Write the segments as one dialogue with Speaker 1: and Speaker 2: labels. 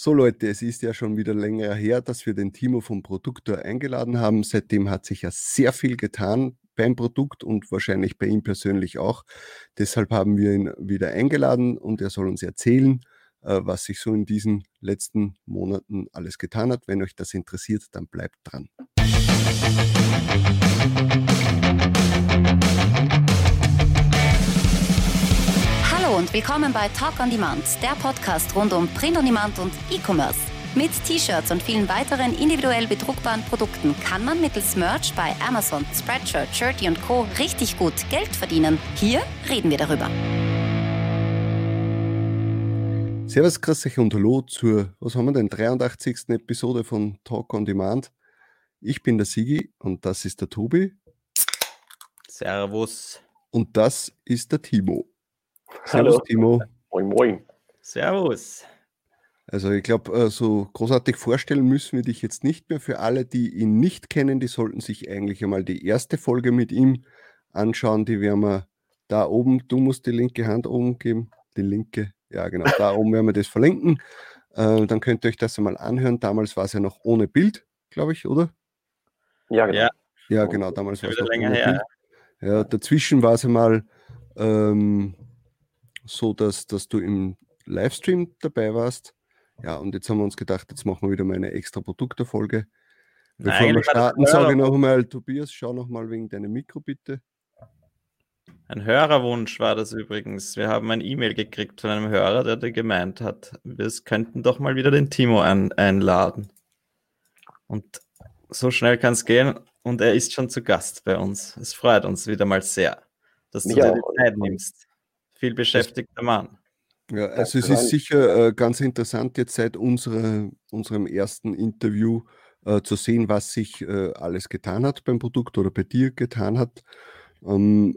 Speaker 1: So Leute, es ist ja schon wieder länger her, dass wir den Timo vom Produktor eingeladen haben. Seitdem hat sich ja sehr viel getan beim Produkt und wahrscheinlich bei ihm persönlich auch. Deshalb haben wir ihn wieder eingeladen und er soll uns erzählen, äh, was sich so in diesen letzten Monaten alles getan hat. Wenn euch das interessiert, dann bleibt dran.
Speaker 2: Und willkommen bei Talk on Demand, der Podcast rund um Print on Demand und E-Commerce. Mit T-Shirts und vielen weiteren individuell bedruckbaren Produkten kann man mittels Merch bei Amazon, Spreadshirt, Shirty und Co. richtig gut Geld verdienen. Hier reden wir darüber.
Speaker 1: Servus, grüß euch und hallo zur, was haben wir denn, 83. Episode von Talk on Demand. Ich bin der Sigi und das ist der Tobi.
Speaker 3: Servus.
Speaker 1: Und das ist der Timo. Servus,
Speaker 4: Hallo.
Speaker 1: Timo.
Speaker 4: Moin, moin.
Speaker 3: Servus.
Speaker 1: Also ich glaube, äh, so großartig vorstellen müssen wir dich jetzt nicht mehr. Für alle, die ihn nicht kennen, die sollten sich eigentlich einmal die erste Folge mit ihm anschauen. Die werden wir da oben, du musst die linke Hand oben geben. Die linke, ja genau, da oben werden wir das verlinken. Äh, dann könnt ihr euch das einmal anhören. Damals war es ja noch ohne Bild, glaube ich, oder?
Speaker 4: Ja, genau.
Speaker 3: Ja.
Speaker 1: Ja, genau, damals war es noch
Speaker 3: länger
Speaker 1: ohne
Speaker 3: her.
Speaker 1: Bild. Ja, dazwischen war es einmal ähm, so, dass, dass du im Livestream dabei warst. Ja, und jetzt haben wir uns gedacht, jetzt machen wir wieder mal eine extra Produkterfolge. Bevor wir
Speaker 3: war das
Speaker 1: starten, sage ich
Speaker 3: Hörer-
Speaker 1: noch einmal, Tobias, schau noch mal wegen deinem Mikro bitte.
Speaker 3: Ein Hörerwunsch war das übrigens. Wir haben ein E-Mail gekriegt von einem Hörer, der da gemeint hat, wir könnten doch mal wieder den Timo ein einladen. Und so schnell kann es gehen. Und er ist schon zu Gast bei uns. Es freut uns wieder mal sehr, dass du
Speaker 4: Mich
Speaker 3: dir
Speaker 4: auch.
Speaker 3: die Zeit nimmst. Viel beschäftigter Mann.
Speaker 1: Ja, also es ist sicher äh, ganz interessant jetzt seit unserer, unserem ersten Interview äh, zu sehen, was sich äh, alles getan hat beim Produkt oder bei dir getan hat. Ähm,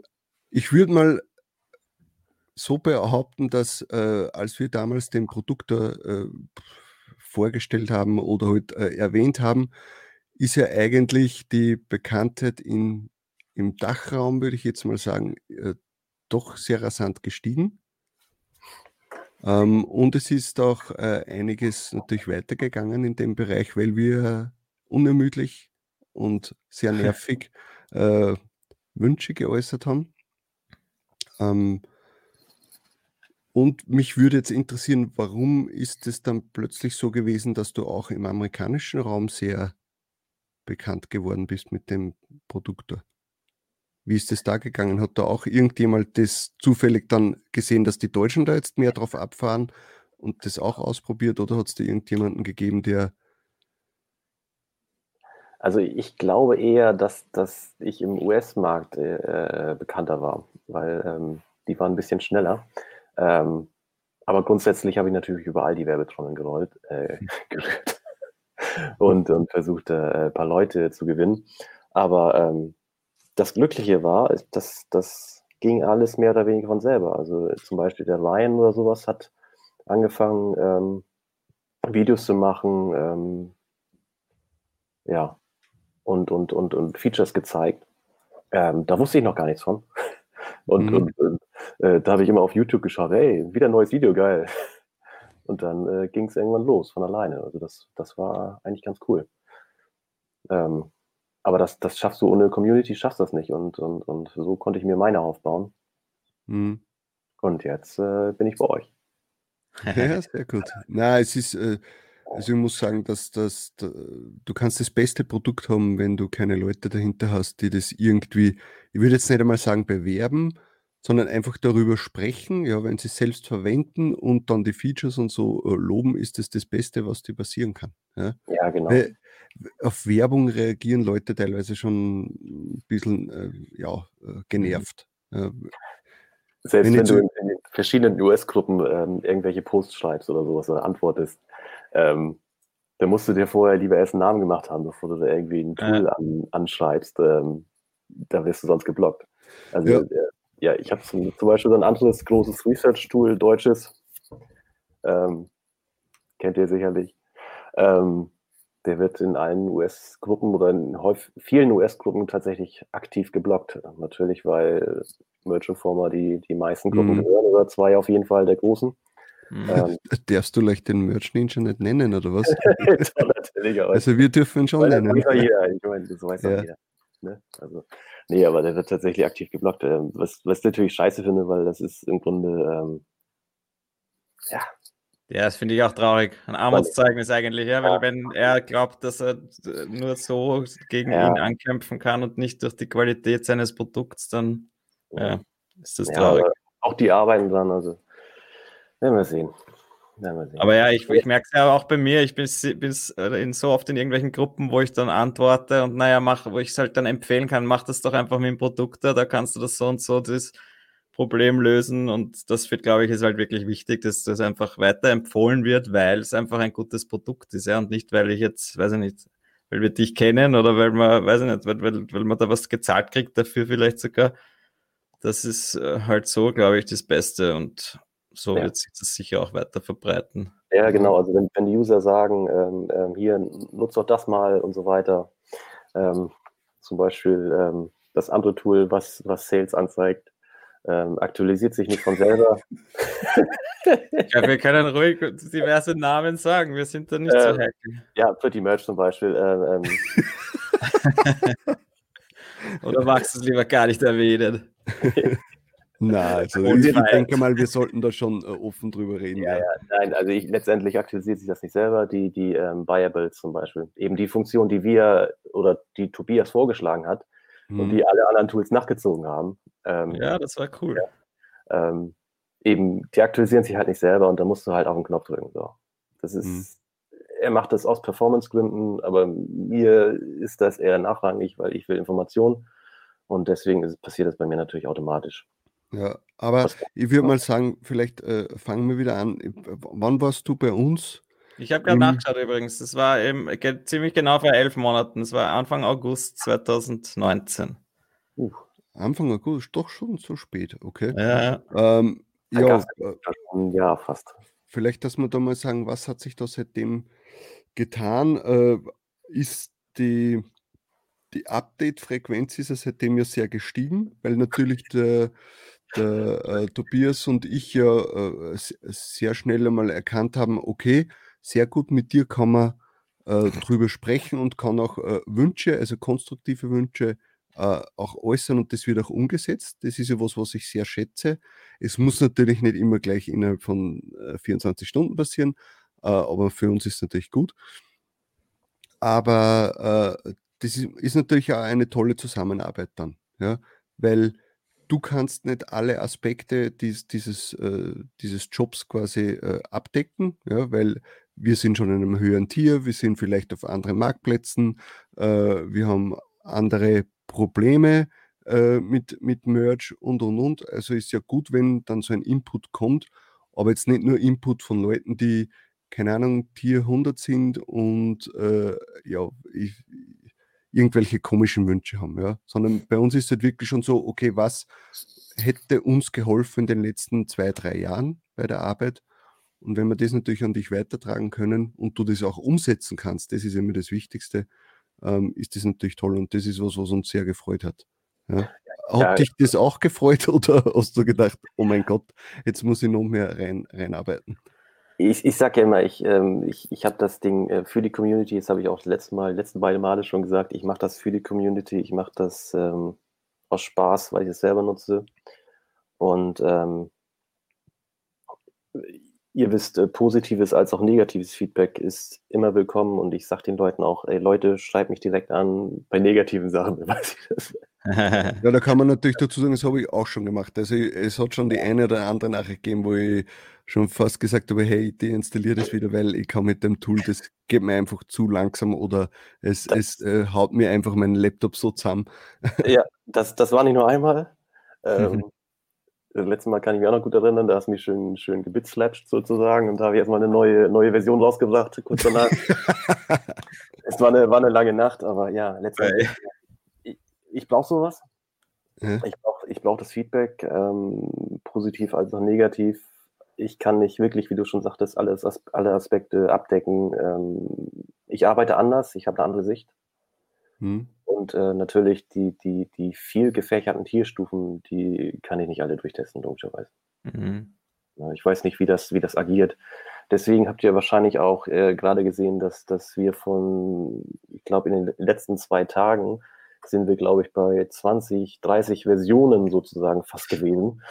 Speaker 1: ich würde mal so behaupten, dass äh, als wir damals den Produktor äh, vorgestellt haben oder halt, äh, erwähnt haben, ist ja eigentlich die Bekanntheit in, im Dachraum, würde ich jetzt mal sagen, äh, doch sehr rasant gestiegen. Ähm, und es ist auch äh, einiges natürlich weitergegangen in dem Bereich, weil wir unermüdlich und sehr nervig äh, Wünsche geäußert haben. Ähm, und mich würde jetzt interessieren, warum ist es dann plötzlich so gewesen, dass du auch im amerikanischen Raum sehr bekannt geworden bist mit dem Produktor? Wie ist es da gegangen? Hat da auch irgendjemand das zufällig dann gesehen, dass die Deutschen da jetzt mehr drauf abfahren und das auch ausprobiert oder hat es da irgendjemanden gegeben, der
Speaker 4: Also ich glaube eher, dass, dass ich im US-Markt äh, bekannter war, weil ähm, die waren ein bisschen schneller. Ähm, aber grundsätzlich habe ich natürlich überall die Werbetrommeln gerollt, äh, gerührt und, und versucht, äh, ein paar Leute zu gewinnen. Aber ähm, das Glückliche war, ist, dass das ging alles mehr oder weniger von selber. Also zum Beispiel der Ryan oder sowas hat angefangen, ähm, Videos zu machen, ähm, ja, und, und, und, und Features gezeigt. Ähm, da wusste ich noch gar nichts von. Und,
Speaker 1: Mhm.
Speaker 4: und, und äh, da habe ich immer auf YouTube geschaut, hey, wieder ein neues Video, geil. Und dann äh, ging es irgendwann los von alleine. Also das, das war eigentlich ganz cool. Ähm, aber das, das schaffst du ohne Community, schaffst das nicht. Und, und, und so konnte ich mir meine aufbauen.
Speaker 1: Hm,
Speaker 4: Und jetzt äh, bin ich bei euch.
Speaker 1: Ja, sehr gut. Na, es ist, äh, also ich muss sagen, dass das, da, du kannst das beste Produkt haben, wenn du keine Leute dahinter hast, die das irgendwie, ich würde jetzt nicht einmal sagen bewerben, sondern einfach darüber sprechen. Ja, wenn sie es selbst verwenden und dann die Features und so äh, loben, ist das das Beste, was dir passieren kann. Ja?
Speaker 4: Ja, genau.
Speaker 1: Weil auf Werbung reagieren Leute teilweise schon ein bisschen äh, ja, äh, genervt. Äh,
Speaker 4: Selbst
Speaker 1: wenn
Speaker 4: wenn, du in, in den verschiedenen US-Gruppen ähm, irgendwelche Posts schreibst oder sowas oder antwortest, ähm, dann musst du dir vorher lieber erst einen Namen gemacht haben, bevor du da irgendwie ein Tool an, anschreibst. Ähm, da wirst du sonst geblockt. Also
Speaker 1: Ja.
Speaker 4: ja, äh, ja ich habe zum, zum Beispiel so ein anderes großes Research-Tool, deutsches, ähm, kennt ihr sicherlich. Ähm, der wird in allen US-Gruppen oder in vielen US-Gruppen tatsächlich aktiv geblockt. Natürlich, weil Merch Informer die, die meisten Gruppen
Speaker 1: Mhm.
Speaker 4: gehören oder zwei auf jeden Fall der großen.
Speaker 1: Ähm, Darfst du leicht den Merch Ninja nicht nennen, oder was? natürlich, also wir dürfen ihn schon nennen. Das weiß jeder, ich meine, das weiß
Speaker 4: ja. jeder. Ne? Also, nee, aber der wird tatsächlich aktiv geblockt. Ähm, was, was ich natürlich scheiße finde, weil das ist im Grunde, ähm,
Speaker 3: ja. Ja, das finde ich auch traurig. Ein Armutszeugnis eigentlich, ja, weil wenn er glaubt, dass er nur so gegen ja. ihn ankämpfen kann und nicht durch die Qualität seines Produkts, dann ja, ist das traurig.
Speaker 4: auch die arbeiten dran, also werden wir sehen.
Speaker 3: Aber ja, ich, ich merke es ja auch bei mir. Ich bin, bin äh, in so oft in irgendwelchen Gruppen, wo ich dann antworte und naja, mach, wo ich es halt dann empfehlen kann, mach das doch einfach mit dem Produkt da, da kannst du das so und so das Problem lösen. Und das wird, glaube ich, ist halt wirklich wichtig, dass das einfach weiterempfohlen wird, weil es einfach ein gutes Produkt ist, ja, und nicht, weil ich jetzt, weiß ich nicht, weil wir dich kennen oder weil man, weiß ich nicht, weil, weil, weil man da was gezahlt kriegt dafür vielleicht sogar. Das ist äh, halt so, glaube ich, das Beste und so ja. wird sich das sicher auch weiter verbreiten.
Speaker 4: Ja, genau. Also wenn, wenn die User sagen, ähm, ähm, hier nutzt doch das mal und so weiter. Ähm, zum Beispiel ähm, das andere Tool, was, was Sales anzeigt, ähm, aktualisiert sich nicht von selber.
Speaker 3: ja, wir können ruhig diverse Namen sagen. Wir sind da nicht so hacken.
Speaker 4: Ja, Pretty Merch zum Beispiel. Ähm,
Speaker 3: Oder magst du es lieber gar nicht erwähnen?
Speaker 1: Na, also ich, ich denke mal, wir sollten da schon äh, offen drüber reden.
Speaker 4: Ja, ja. ja, nein, also ich, letztendlich aktualisiert sich das nicht selber. Die, die ähm, Buyables zum Beispiel, eben die Funktion, die wir oder die Tobias vorgeschlagen hat hm. und die mhm. alle anderen Tools nachgezogen haben.
Speaker 3: Ähm, ja, das war cool.
Speaker 4: Ja, ähm, eben, die aktualisieren sich halt nicht selber und da musst du halt auf den Knopf drücken. So. Das ist, hm. er macht das aus Performance-Gründen, aber mir ist das eher nachrangig, weil ich will Informationen und deswegen ist, passiert das bei mir natürlich automatisch.
Speaker 1: Ja, aber ich würde mal sagen, vielleicht äh, fangen wir wieder an. Wann warst du bei uns?
Speaker 3: Ich habe gerade nachgeschaut übrigens. Das war eben ziemlich genau vor elf Monaten. Das war Anfang August 2019.
Speaker 1: Uh, Anfang August, doch schon so spät, okay.
Speaker 3: Ja,
Speaker 1: ähm, ja äh,
Speaker 4: ja, fast.
Speaker 1: Vielleicht, dass wir da mal sagen, was hat sich da seitdem getan? Äh, ist die, die Update-Frequenz ist ja seitdem ja sehr gestiegen, weil natürlich der der äh, Tobias und ich ja äh, sehr schnell einmal erkannt haben, okay, sehr gut, mit dir kann man äh, drüber sprechen und kann auch äh, Wünsche, also konstruktive Wünsche, äh, auch äußern und das wird auch umgesetzt. Das ist ja was, was ich sehr schätze. Es muss natürlich nicht immer gleich innerhalb von 24 äh, Stunden passieren, aber für uns ist es natürlich gut. Aber das ist, ist natürlich auch eine tolle Zusammenarbeit dann, ja, weil du kannst nicht alle Aspekte dies, dieses, äh, dieses Jobs quasi äh, abdecken, ja, weil wir sind schon in einem höheren Tier, wir sind vielleicht auf anderen Marktplätzen, äh, wir haben andere Probleme äh, mit, mit Merch und und und. Also ist ja gut, wenn dann so ein Input kommt, aber jetzt nicht nur Input von Leuten, die, keine Ahnung, Tier 100 sind und äh, ja, ich, irgendwelche komischen Wünsche haben, ja. Sondern bei uns ist es halt wirklich schon so, okay, was hätte uns geholfen in den letzten zwei, drei Jahren bei der Arbeit? Und wenn wir das natürlich an dich weitertragen können und du das auch umsetzen kannst, das ist immer das Wichtigste, ähm, ist das natürlich toll und das ist was, was uns sehr gefreut hat. Ja. Hat ja, dich das auch gefreut oder hast du gedacht, oh mein Gott, jetzt muss ich noch mehr rein, reinarbeiten?
Speaker 4: Ich, ich sage ja immer, ich, ähm, ich, ich habe das Ding äh, für die Community, das habe ich auch letzten Mal, letzten beiden Male schon gesagt, ich mache das für die Community, ich mache das ähm, aus Spaß, weil ich es selber nutze. Und ähm, ihr wisst, äh, positives als auch negatives Feedback ist immer willkommen und ich sage den Leuten auch, ey Leute, schreibt mich direkt an bei negativen Sachen, weiß ich das.
Speaker 1: ja, da kann man natürlich dazu sagen, das habe ich auch schon gemacht. Also es hat schon die eine oder andere Nachricht gegeben, wo ich schon fast gesagt habe, hey, deinstalliere das wieder, weil ich kann mit dem Tool, das geht mir einfach zu langsam oder es, es äh, haut mir einfach meinen Laptop so zusammen.
Speaker 4: ja, das, das war nicht nur einmal. Ähm, mhm. Das letzte Mal kann ich mich auch noch gut erinnern, da hast du mich schön, schön gebitzlatscht sozusagen und da habe ich erstmal eine neue, neue Version rausgebracht, kurz danach. es war eine, war eine lange Nacht, aber ja, letztendlich, ich, ich brauche sowas. Ja. Ich brauche ich brauch das Feedback, ähm, positiv als auch negativ ich kann nicht wirklich, wie du schon sagtest, alles, alle Aspekte abdecken. Ähm, ich arbeite anders, ich habe eine andere Sicht. Hm. Und äh, natürlich die, die, die viel gefächerten Tierstufen, die kann ich nicht alle durchtesten, logischerweise.
Speaker 3: Mhm.
Speaker 4: Ich weiß nicht, wie das, wie das agiert. Deswegen habt ihr wahrscheinlich auch äh, gerade gesehen, dass, dass wir von, ich glaube, in den letzten zwei Tagen sind wir, glaube ich, bei 20, 30 Versionen sozusagen fast gewesen.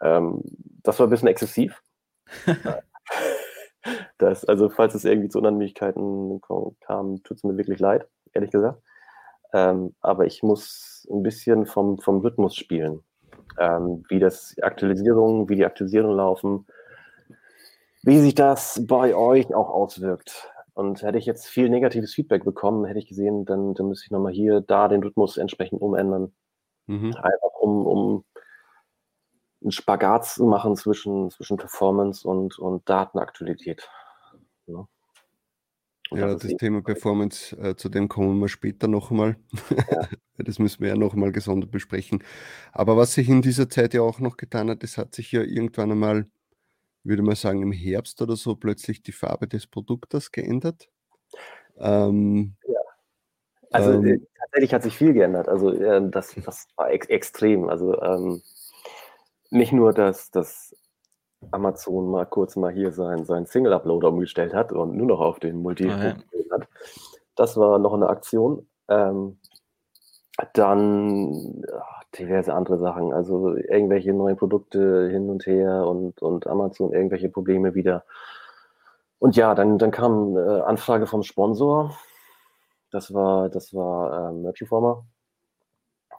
Speaker 4: Ähm, das war ein bisschen exzessiv. das, also, falls es irgendwie zu Unannehmlichkeiten kam, tut es mir wirklich leid, ehrlich gesagt. Ähm, aber ich muss ein bisschen vom, vom Rhythmus spielen. Ähm, wie das Aktualisierungen, wie die Aktualisierungen laufen, wie sich das bei euch auch auswirkt. Und hätte ich jetzt viel negatives Feedback bekommen, hätte ich gesehen, dann, dann müsste ich nochmal hier, da den Rhythmus entsprechend umändern. Mhm. Einfach um, um einen Spagat zu machen zwischen, zwischen Performance und, und Datenaktualität.
Speaker 1: Ja, ja das, das Thema Performance, äh, zu dem kommen wir später noch einmal. Ja. das müssen wir ja noch einmal gesondert besprechen. Aber was sich in dieser Zeit ja auch noch getan hat, das hat sich ja irgendwann einmal würde man sagen, im Herbst oder so plötzlich die Farbe des Produktes geändert.
Speaker 4: Ähm, ja. Also ähm, äh, tatsächlich hat sich viel geändert. Also äh, das, das war ex extrem. Also ähm, nicht nur, dass, dass Amazon mal kurz mal hier sein, sein Single-Uploader umgestellt hat und nur noch auf den multi ah, ja. hat. Das war noch eine Aktion. Ähm, dann ach, diverse andere Sachen, also irgendwelche neuen Produkte hin und her und, und Amazon irgendwelche Probleme wieder. Und ja, dann, dann kam äh, Anfrage vom Sponsor. Das war, das war ähm, Merchiformer.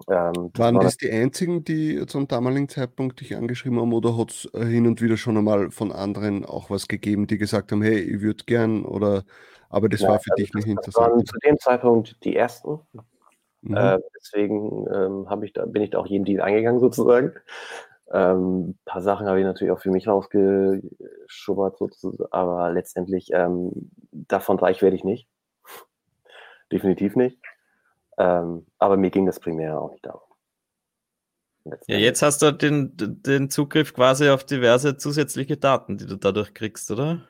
Speaker 1: Ähm, Waren war das die einzigen, die zum damaligen Zeitpunkt dich angeschrieben haben oder hat es äh, hin und wieder schon einmal von anderen auch was gegeben, die gesagt haben, hey, ich würde gern oder aber das ja, war für also dich nicht interessant? Das waren
Speaker 4: zu dem Zeitpunkt die ersten, Mhm. Äh, deswegen ähm, ich da, bin ich da auch jeden Deal eingegangen sozusagen. Ähm, ein paar Sachen habe ich natürlich auch für mich rausgeschubbert, sozusagen, aber letztendlich ähm, davon reich werde ich nicht. Definitiv nicht. Ähm, aber mir ging das primär auch nicht darum.
Speaker 3: Ja, jetzt hast du den, den Zugriff quasi auf diverse zusätzliche Daten, die du dadurch kriegst, oder?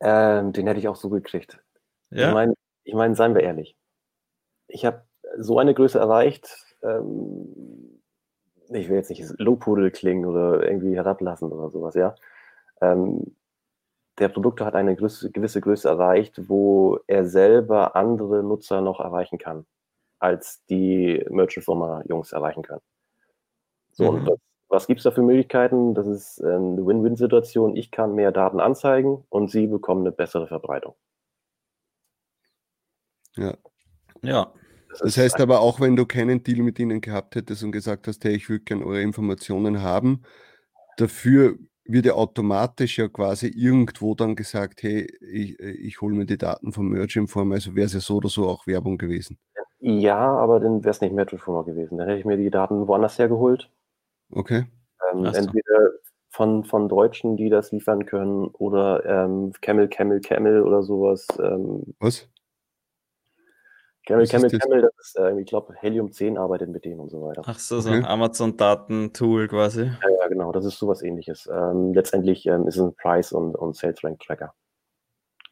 Speaker 4: Ähm, den hätte ich auch so gekriegt. Ja? Ich meine, ich mein, seien wir ehrlich. Ich habe so eine Größe erreicht, ähm, ich will jetzt nicht Lobhudel klingen oder irgendwie herablassen oder sowas, ja. Ähm, der Produkt hat eine gewisse Größe erreicht, wo er selber andere Nutzer noch erreichen kann, als die Merchant Former Jungs erreichen können. So, mhm. und was, was gibt es da für Möglichkeiten? Das ist eine Win-Win-Situation. Ich kann mehr Daten anzeigen und sie bekommen eine bessere Verbreitung.
Speaker 1: Ja. Ja, das heißt aber auch, wenn du keinen Deal mit ihnen gehabt hättest und gesagt hast, hey, ich würde gerne eure Informationen haben, dafür wird ja automatisch ja quasi irgendwo dann gesagt, hey, ich, ich hole mir die Daten vom Merge-Informer, also wäre es ja so oder so auch Werbung gewesen.
Speaker 4: Ja, aber dann wäre es nicht Merge-Informer gewesen. Dann hätte ich mir die Daten woanders hergeholt.
Speaker 1: Okay.
Speaker 4: Ähm, entweder von, von Deutschen, die das liefern können, oder ähm, Camel, Camel, Camel oder sowas. Ähm,
Speaker 1: Was?
Speaker 4: Camel, Camel, Camel, das ist, äh, ich glaube, Helium 10 arbeitet mit denen und so weiter.
Speaker 3: Ach so, so okay. Amazon-Daten-Tool quasi.
Speaker 4: Ja, ja, genau, das ist sowas ähnliches. Ähm, letztendlich ähm, ist es ein Price- und, und Sales-Rank-Tracker.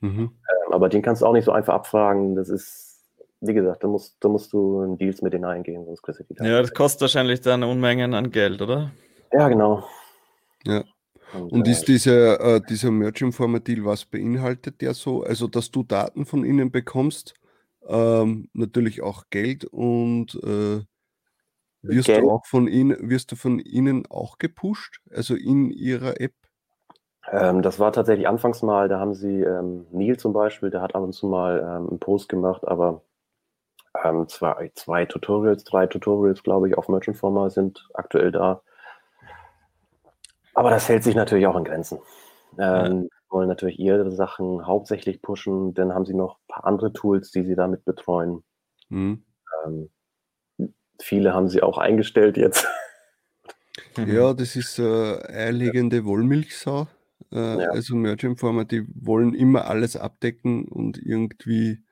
Speaker 4: Mhm. Ähm, aber den kannst du auch nicht so einfach abfragen. Das ist, wie gesagt, da musst, da musst du in Deals mit denen eingehen, sonst kriegst du
Speaker 3: die Ja, das kostet wahrscheinlich dann Unmengen an Geld, oder?
Speaker 4: Ja, genau.
Speaker 1: Ja. Und, und ist äh, dieser, äh, dieser Merch-Informer-Deal, was beinhaltet der so? Also, dass du Daten von ihnen bekommst, ähm, natürlich auch Geld und äh, wirst Geld. du auch von ihnen, wirst du von ihnen auch gepusht, also in ihrer App?
Speaker 4: Ähm, das war tatsächlich anfangs mal, da haben sie ähm, Neil zum Beispiel, der hat ab und zu mal ähm, einen Post gemacht, aber ähm, zwei, zwei Tutorials, drei Tutorials, glaube ich, auf Merchant Format sind aktuell da. Aber das hält sich natürlich auch in Grenzen. Ähm, wollen natürlich ihre Sachen hauptsächlich pushen. Dann haben sie noch ein paar andere Tools, die sie damit betreuen. Mhm. Ähm, viele haben sie auch eingestellt jetzt.
Speaker 1: Ja, das ist äh, eierlegende Wollmilchsau. Äh, ja. Also Merge Informer, die wollen immer alles abdecken und irgendwie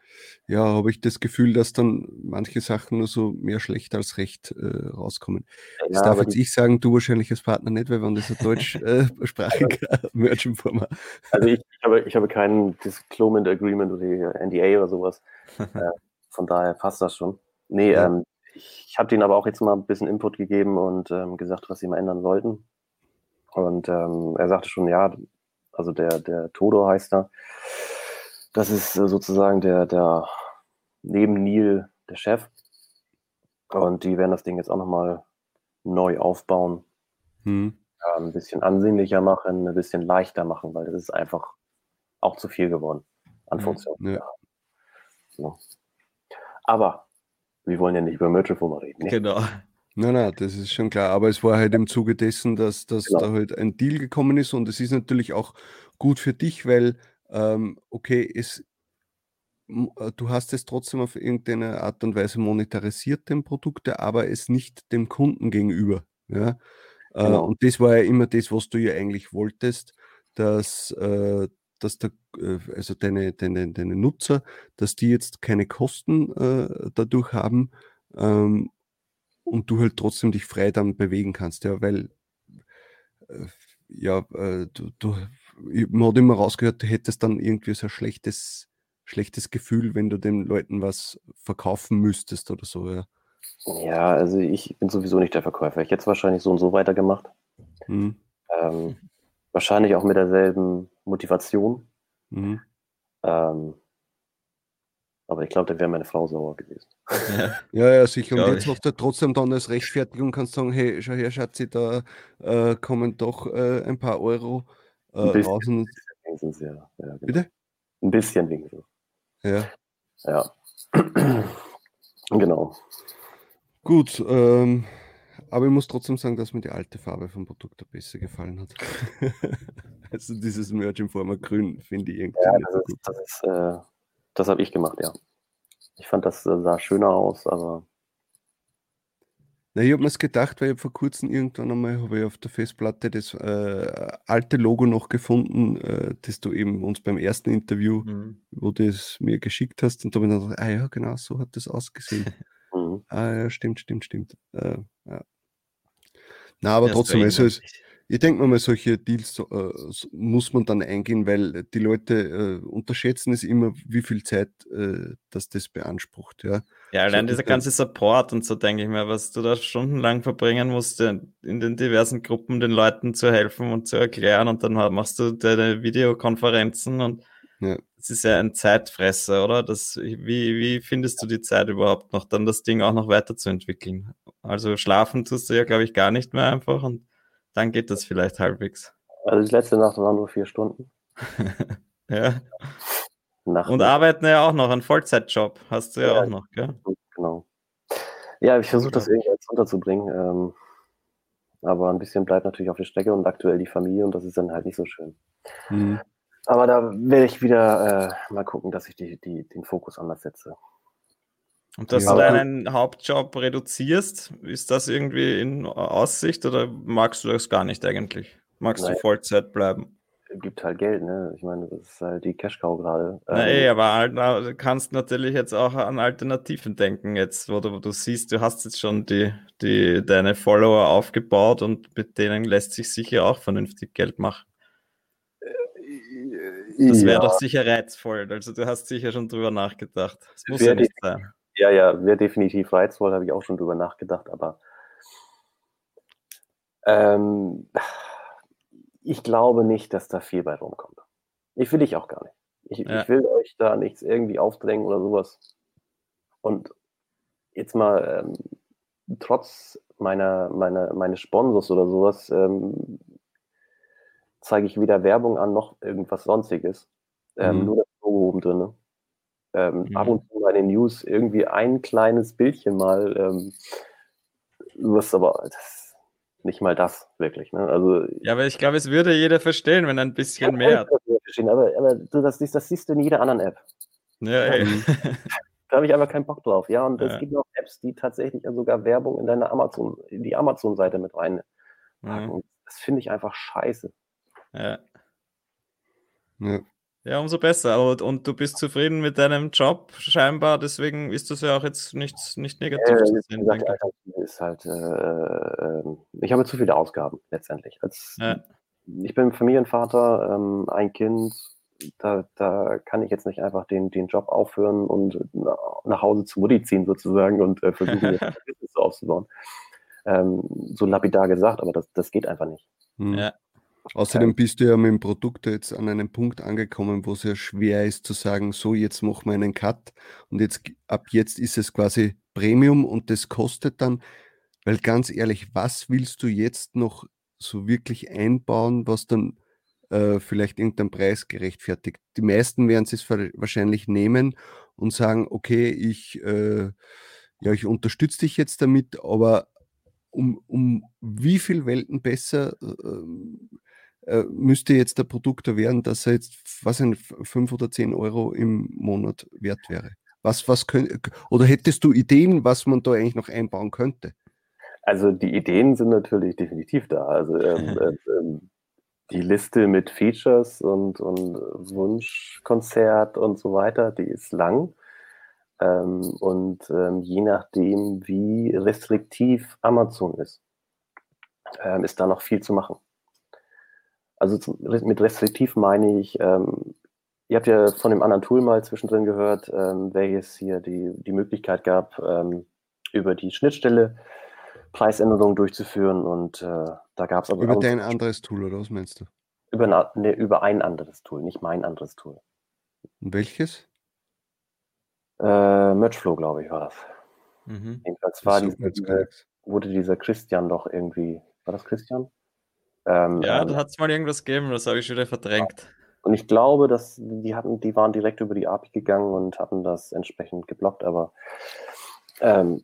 Speaker 1: ja, habe ich das Gefühl, dass dann manche Sachen nur so mehr schlecht als recht äh, rauskommen. Ja, das darf jetzt ich sagen, du wahrscheinlich als Partner nicht, weil wenn das ein deutschsprachiger äh, Merchant-Format.
Speaker 4: Also ich, ich, habe, ich habe kein Disclosure Agreement oder NDA oder sowas. äh, von daher passt das schon. Nee, ja. ähm, ich habe denen aber auch jetzt mal ein bisschen Input gegeben und ähm, gesagt, was sie mal ändern sollten. Und ähm, er sagte schon, ja, also der, der Todo heißt er, das ist äh, sozusagen der, der neben Neil der Chef. Und die werden das Ding jetzt auch nochmal neu aufbauen.
Speaker 1: Hm.
Speaker 4: Ja, ein bisschen ansehnlicher machen, ein bisschen leichter machen, weil das ist einfach auch zu viel geworden an
Speaker 3: Mhm.
Speaker 4: Funktionen.
Speaker 1: Ja.
Speaker 4: So. Aber wir wollen ja nicht über Merchant reden. Ne?
Speaker 3: Genau.
Speaker 1: Nein, nein, das ist schon klar. Aber es war halt im Zuge dessen, dass, dass
Speaker 4: Genau.
Speaker 1: da halt ein Deal gekommen ist und es ist natürlich auch gut für dich, weil, ähm, okay, es, äh, du hast es trotzdem auf irgendeine Art und Weise monetarisiert, den Produkte, aber es nicht dem Kunden gegenüber. Ja? Äh,
Speaker 4: Genau.
Speaker 1: und das war ja immer das, was du ja eigentlich wolltest, dass, äh, dass der, äh, also deine, deine, deine Nutzer, dass die jetzt keine Kosten dadurch haben ähm, und du halt trotzdem dich frei dann bewegen kannst, ja, weil ja, du, du, man hat immer rausgehört, du hättest dann irgendwie so ein schlechtes, schlechtes Gefühl, wenn du den Leuten was verkaufen müsstest oder so, ja.
Speaker 4: Ja, also ich bin sowieso nicht der Verkäufer. Ich hätte es wahrscheinlich so und so weitergemacht.
Speaker 1: Mhm.
Speaker 4: Ähm, wahrscheinlich auch mit derselben Motivation.
Speaker 1: Mhm.
Speaker 4: Ähm, aber ich glaube, da wäre meine Frau sauer gewesen.
Speaker 3: Ja.
Speaker 1: Ja, ja, sicher. Und jetzt
Speaker 3: ich.
Speaker 1: hast du trotzdem dann als Rechtfertigung kannst sagen, hey, schau her, Schatzi, da äh, kommen doch äh, ein paar Euro äh,
Speaker 4: Ein bisschen.
Speaker 1: Und,
Speaker 4: Wenigstens, ja. ja genau.
Speaker 1: bitte?
Speaker 4: Ein bisschen wenigstens.
Speaker 1: Ja.
Speaker 4: Ja. genau.
Speaker 1: Gut, ähm, aber ich muss trotzdem sagen, dass mir die alte Farbe vom Produkt besser gefallen hat. also dieses Merch in Form grün finde ich irgendwie
Speaker 4: Ja, das ist, das, ist, äh, das habe ich gemacht, ja. Ich fand, das sah schöner aus, aber
Speaker 1: Na, ich habe mir gedacht, weil ich vor kurzem irgendwann einmal habe ich auf der Festplatte das äh, alte Logo noch gefunden, äh, das du eben uns beim ersten Interview,
Speaker 3: Mhm.
Speaker 1: wo du es mir geschickt hast, und da habe ich dann gedacht, ah ja, genau, so hat das ausgesehen.
Speaker 4: mhm.
Speaker 1: ah ja, stimmt, stimmt, stimmt. Äh, ja. Na, aber
Speaker 3: Ja, es
Speaker 1: trotzdem, also es. Ich denke mal, solche Deals äh, muss man dann eingehen, weil die Leute äh, unterschätzen es immer, wie viel Zeit äh, dass das beansprucht. Ja.
Speaker 3: Ja, allein
Speaker 1: So
Speaker 3: dieser
Speaker 1: diese-
Speaker 3: ganze Support und so denke ich mir, was du da stundenlang verbringen musst, in in den diversen Gruppen den Leuten zu helfen und zu erklären und dann machst du deine Videokonferenzen und
Speaker 1: Ja.
Speaker 3: es ist ja ein Zeitfresser, oder? Das, wie, wie findest du die Zeit überhaupt noch, dann das Ding auch noch weiterzuentwickeln? Also schlafen tust du ja, glaube ich, gar nicht mehr einfach und dann geht das vielleicht halbwegs.
Speaker 4: Also die letzte Nacht waren nur vier Stunden.
Speaker 3: Ja.
Speaker 4: Nacht
Speaker 3: Und arbeiten ja auch noch, einen Vollzeitjob hast du ja,
Speaker 4: Ja.
Speaker 3: auch noch, gell?
Speaker 4: Genau. Ja, ich versuche das irgendwie jetzt unterzubringen. Ähm, aber ein bisschen bleibt natürlich auf der Strecke und aktuell die Familie und das ist dann halt nicht so schön.
Speaker 1: Mhm.
Speaker 4: Aber da werde ich wieder äh, mal gucken, dass ich die, die, den Fokus anders setze.
Speaker 3: Und dass
Speaker 1: Ja,
Speaker 3: du deinen Hauptjob reduzierst, ist das irgendwie in Aussicht oder magst du das gar nicht eigentlich? Magst
Speaker 4: Nein.
Speaker 3: du Vollzeit bleiben?
Speaker 4: Gibt halt Geld, ne? Ich meine, das ist halt die Cash-Cow gerade.
Speaker 3: Na
Speaker 4: Ähm,
Speaker 3: eh, aber halt, du kannst natürlich jetzt auch an Alternativen denken, jetzt, wo du, wo du siehst, du hast jetzt schon die, die, deine Follower aufgebaut und mit denen lässt sich sicher auch vernünftig Geld machen. Das wäre
Speaker 4: ja,
Speaker 3: doch sicher reizvoll. Also du hast sicher schon drüber nachgedacht. Das muss ja nicht sein.
Speaker 4: Ja, ja, wäre definitiv reizvoll, habe ich auch schon drüber nachgedacht, aber ähm, ich glaube nicht, dass da viel bei rumkommt. Ich will ich auch gar nicht. Ich,
Speaker 3: Ja.
Speaker 4: ich will euch da nichts irgendwie aufdrängen oder sowas. Und jetzt mal, ähm, trotz meiner, meiner, meines Sponsors oder sowas, ähm, zeige ich weder Werbung an noch irgendwas sonstiges. Ähm,
Speaker 1: Mhm.
Speaker 4: Nur das Logo oben drin. Ähm,
Speaker 3: Mhm.
Speaker 4: Ab und zu bei den News irgendwie ein kleines Bildchen mal. Ähm, du wirst aber das, nicht mal das wirklich. Ne? Also,
Speaker 3: Ja, aber ich glaube, es würde jeder verstehen, wenn ein bisschen mehr.
Speaker 4: Verstehen, aber, aber du, das, siehst- das siehst du in jeder anderen App.
Speaker 3: Ja, ey.
Speaker 4: Da habe ich einfach keinen Bock drauf. Ja, und es
Speaker 3: Ja.
Speaker 4: gibt auch Apps, die tatsächlich sogar Werbung in deine Amazon, in die Amazon-Seite mit reinpacken.
Speaker 3: Mhm.
Speaker 4: Das finde ich einfach scheiße.
Speaker 3: Ja.
Speaker 1: Ja.
Speaker 3: Ja, umso besser. Und, und du bist zufrieden mit deinem Job scheinbar, deswegen ist das ja auch jetzt nichts nicht negativ
Speaker 4: Äh,
Speaker 3: zu sehen,
Speaker 4: gesagt,
Speaker 3: ich.
Speaker 4: Ist halt, äh, äh, ich habe zu viele Ausgaben letztendlich. Als,
Speaker 3: Ja.
Speaker 4: Ich bin Familienvater, ähm, ein Kind, da, da kann ich jetzt nicht einfach den, den Job aufhören und na- nach Hause zu Mutti ziehen sozusagen und äh, versuchen, ein Business aufzubauen. Ähm, so lapidar gesagt, aber das, das geht einfach nicht.
Speaker 1: Mhm.
Speaker 3: Ja.
Speaker 1: Außerdem ähm, bist du ja mit dem Produkt jetzt an einem Punkt angekommen, wo es ja schwer ist zu sagen, so jetzt machen wir einen Cut und jetzt ab jetzt ist es quasi Premium und das kostet dann, weil ganz ehrlich, was willst du jetzt noch so wirklich einbauen, was dann äh, vielleicht irgendeinen Preis gerechtfertigt? Die meisten werden es wahrscheinlich nehmen und sagen, okay, ich, äh, ja, ich unterstütze dich jetzt damit, aber um, um wie viel Welten besser äh, äh müsste jetzt der Produkt werden, dass er jetzt, was ein 5 oder 10 Euro im Monat wert wäre? Was, was könnt, oder hättest du Ideen, was man da eigentlich noch einbauen könnte?
Speaker 4: Also die Ideen sind natürlich definitiv da. Also ähm, äh, ähm, die Liste mit Features und, und Wunschkonzert und so weiter, die ist lang. Ähm, und ähm, je nachdem, wie restriktiv Amazon ist, ähm, ist da noch viel zu machen. Also zum, mit restriktiv meine ich, ähm, ihr habt ja von dem anderen Tool mal zwischendrin gehört, ähm, welches hier die, die Möglichkeit gab, ähm, über die Schnittstelle Preisänderungen durchzuführen. Und äh, da gab es aber.
Speaker 1: Über dein anderes Tool, oder was meinst du?
Speaker 4: Über, ne, über ein anderes Tool, nicht mein anderes Tool.
Speaker 1: Und welches?
Speaker 4: Äh, Merchflow, glaube ich, war das. Mhm. Jedenfalls war diese, diese, wurde dieser Christian doch irgendwie. War das Christian?
Speaker 3: Ähm, ja, da hat es mal irgendwas gegeben, das habe ich wieder verdrängt.
Speaker 4: Und ich glaube, dass die hatten, die waren direkt über die API gegangen und hatten das entsprechend geblockt, aber ähm,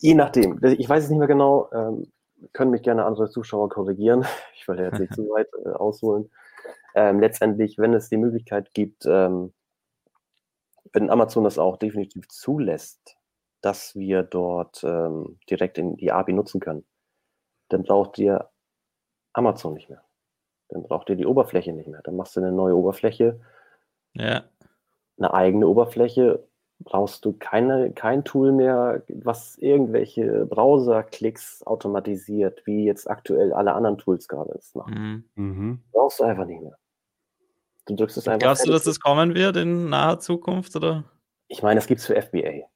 Speaker 4: je nachdem. Ich weiß es nicht mehr genau. Ähm, können mich gerne andere Zuschauer korrigieren. Ich wollte jetzt nicht zu weit äh, ausholen. Ähm, letztendlich, wenn es die Möglichkeit gibt, ähm, wenn Amazon das auch definitiv zulässt, dass wir dort ähm, direkt in die API nutzen können, dann braucht ihr Amazon nicht mehr. Dann braucht ihr die Oberfläche nicht mehr. Dann machst du eine neue Oberfläche.
Speaker 3: Ja.
Speaker 4: Eine eigene Oberfläche brauchst du keine, kein Tool mehr, was irgendwelche Browser-Klicks automatisiert, wie jetzt aktuell alle anderen Tools gerade es machen. Mhm. mhm. Brauchst du einfach nicht mehr.
Speaker 3: Du drückst es einfach. Glaubst du, dass das kommen wird in naher Zukunft, oder?
Speaker 4: Ich meine, das gibt es für FBA.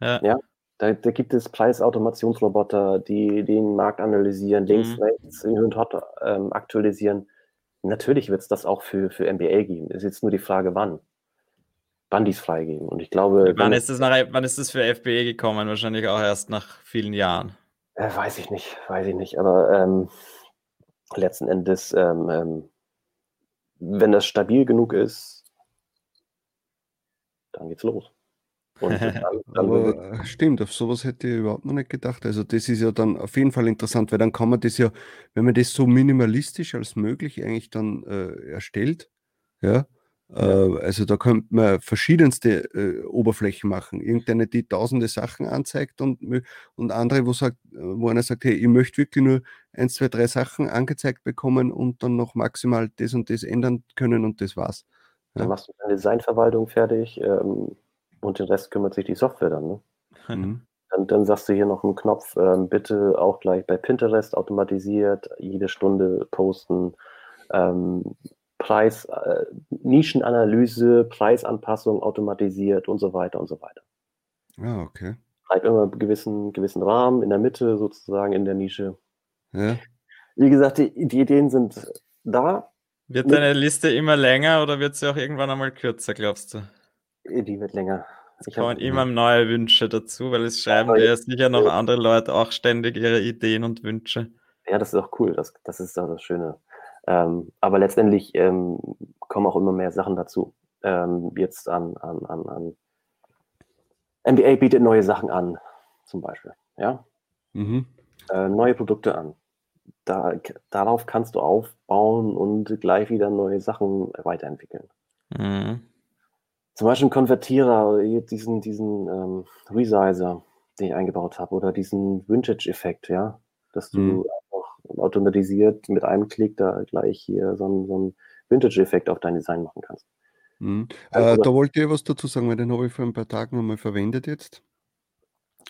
Speaker 4: Ja. ja? Da, da, gibt es Preisautomationsroboter, die den Markt analysieren, links, mhm. rechts, hin und her ähm, aktualisieren. Natürlich wird es das auch für, für MBA geben. Ist jetzt nur die Frage, wann. Bandis freigeben. Und ich glaube.
Speaker 3: Wann ist, das nach, wann ist das für FBE gekommen? Wahrscheinlich auch erst nach vielen Jahren.
Speaker 4: Äh, weiß ich nicht, weiß ich nicht. Aber ähm, letzten Endes, ähm, ähm, wenn das stabil genug ist, dann geht's los.
Speaker 1: Dann, dann Aber äh, stimmt, auf sowas hätte ich überhaupt noch nicht gedacht. Also das ist ja dann auf jeden Fall interessant, weil dann kann man das ja, wenn man das so minimalistisch als möglich eigentlich dann äh, erstellt, ja, äh, also da könnte man verschiedenste äh, Oberflächen machen. Irgendeine, die tausende Sachen anzeigt und, und andere, wo, sagt, wo einer sagt, hey, ich möchte wirklich nur eins, zwei, drei Sachen angezeigt bekommen und dann noch maximal das und das ändern können und das war's.
Speaker 4: Ja. Dann machst du deine Designverwaltung fertig ähm, und den Rest kümmert sich die Software dann. Ne? Mhm. Dann, dann, sagst du hier noch einen Knopf, ähm, bitte auch gleich bei Pinterest automatisiert, jede Stunde posten. Ähm, Preis, äh, Nischenanalyse, Preisanpassung automatisiert und so weiter und so weiter.
Speaker 1: Ah, okay.
Speaker 4: Bleibt immer einen gewissen, gewissen Rahmen in der Mitte sozusagen in der Nische.
Speaker 1: Ja.
Speaker 4: Wie gesagt, die, die Ideen sind da.
Speaker 3: Wird deine Liste immer länger oder wird sie auch irgendwann einmal kürzer, glaubst du?
Speaker 4: Die wird länger.
Speaker 3: Es kommen immer neue Wünsche dazu, weil es schreiben ja sicher noch andere Leute auch ständig ihre Ideen und Wünsche.
Speaker 4: Ja, das ist auch cool. Das, das ist auch das Schöne. Ähm, aber letztendlich ähm, kommen auch immer mehr Sachen dazu. Ähm, jetzt an, an, an, an NBA bietet neue Sachen an, zum Beispiel. Ja? Mhm. Äh, neue Produkte an. Da, darauf kannst du aufbauen und gleich wieder neue Sachen weiterentwickeln. Mhm. Zum Beispiel ein Konvertierer, diesen, diesen ähm, Resizer, den ich eingebaut habe, oder diesen Vintage-Effekt, ja, dass du mhm automatisiert mit einem Klick da gleich hier so einen, so einen Vintage-Effekt auf dein Design machen kannst.
Speaker 1: Mhm. Also, äh, da wollte ich was dazu sagen, weil den habe ich vor ein paar Tagen nochmal verwendet jetzt,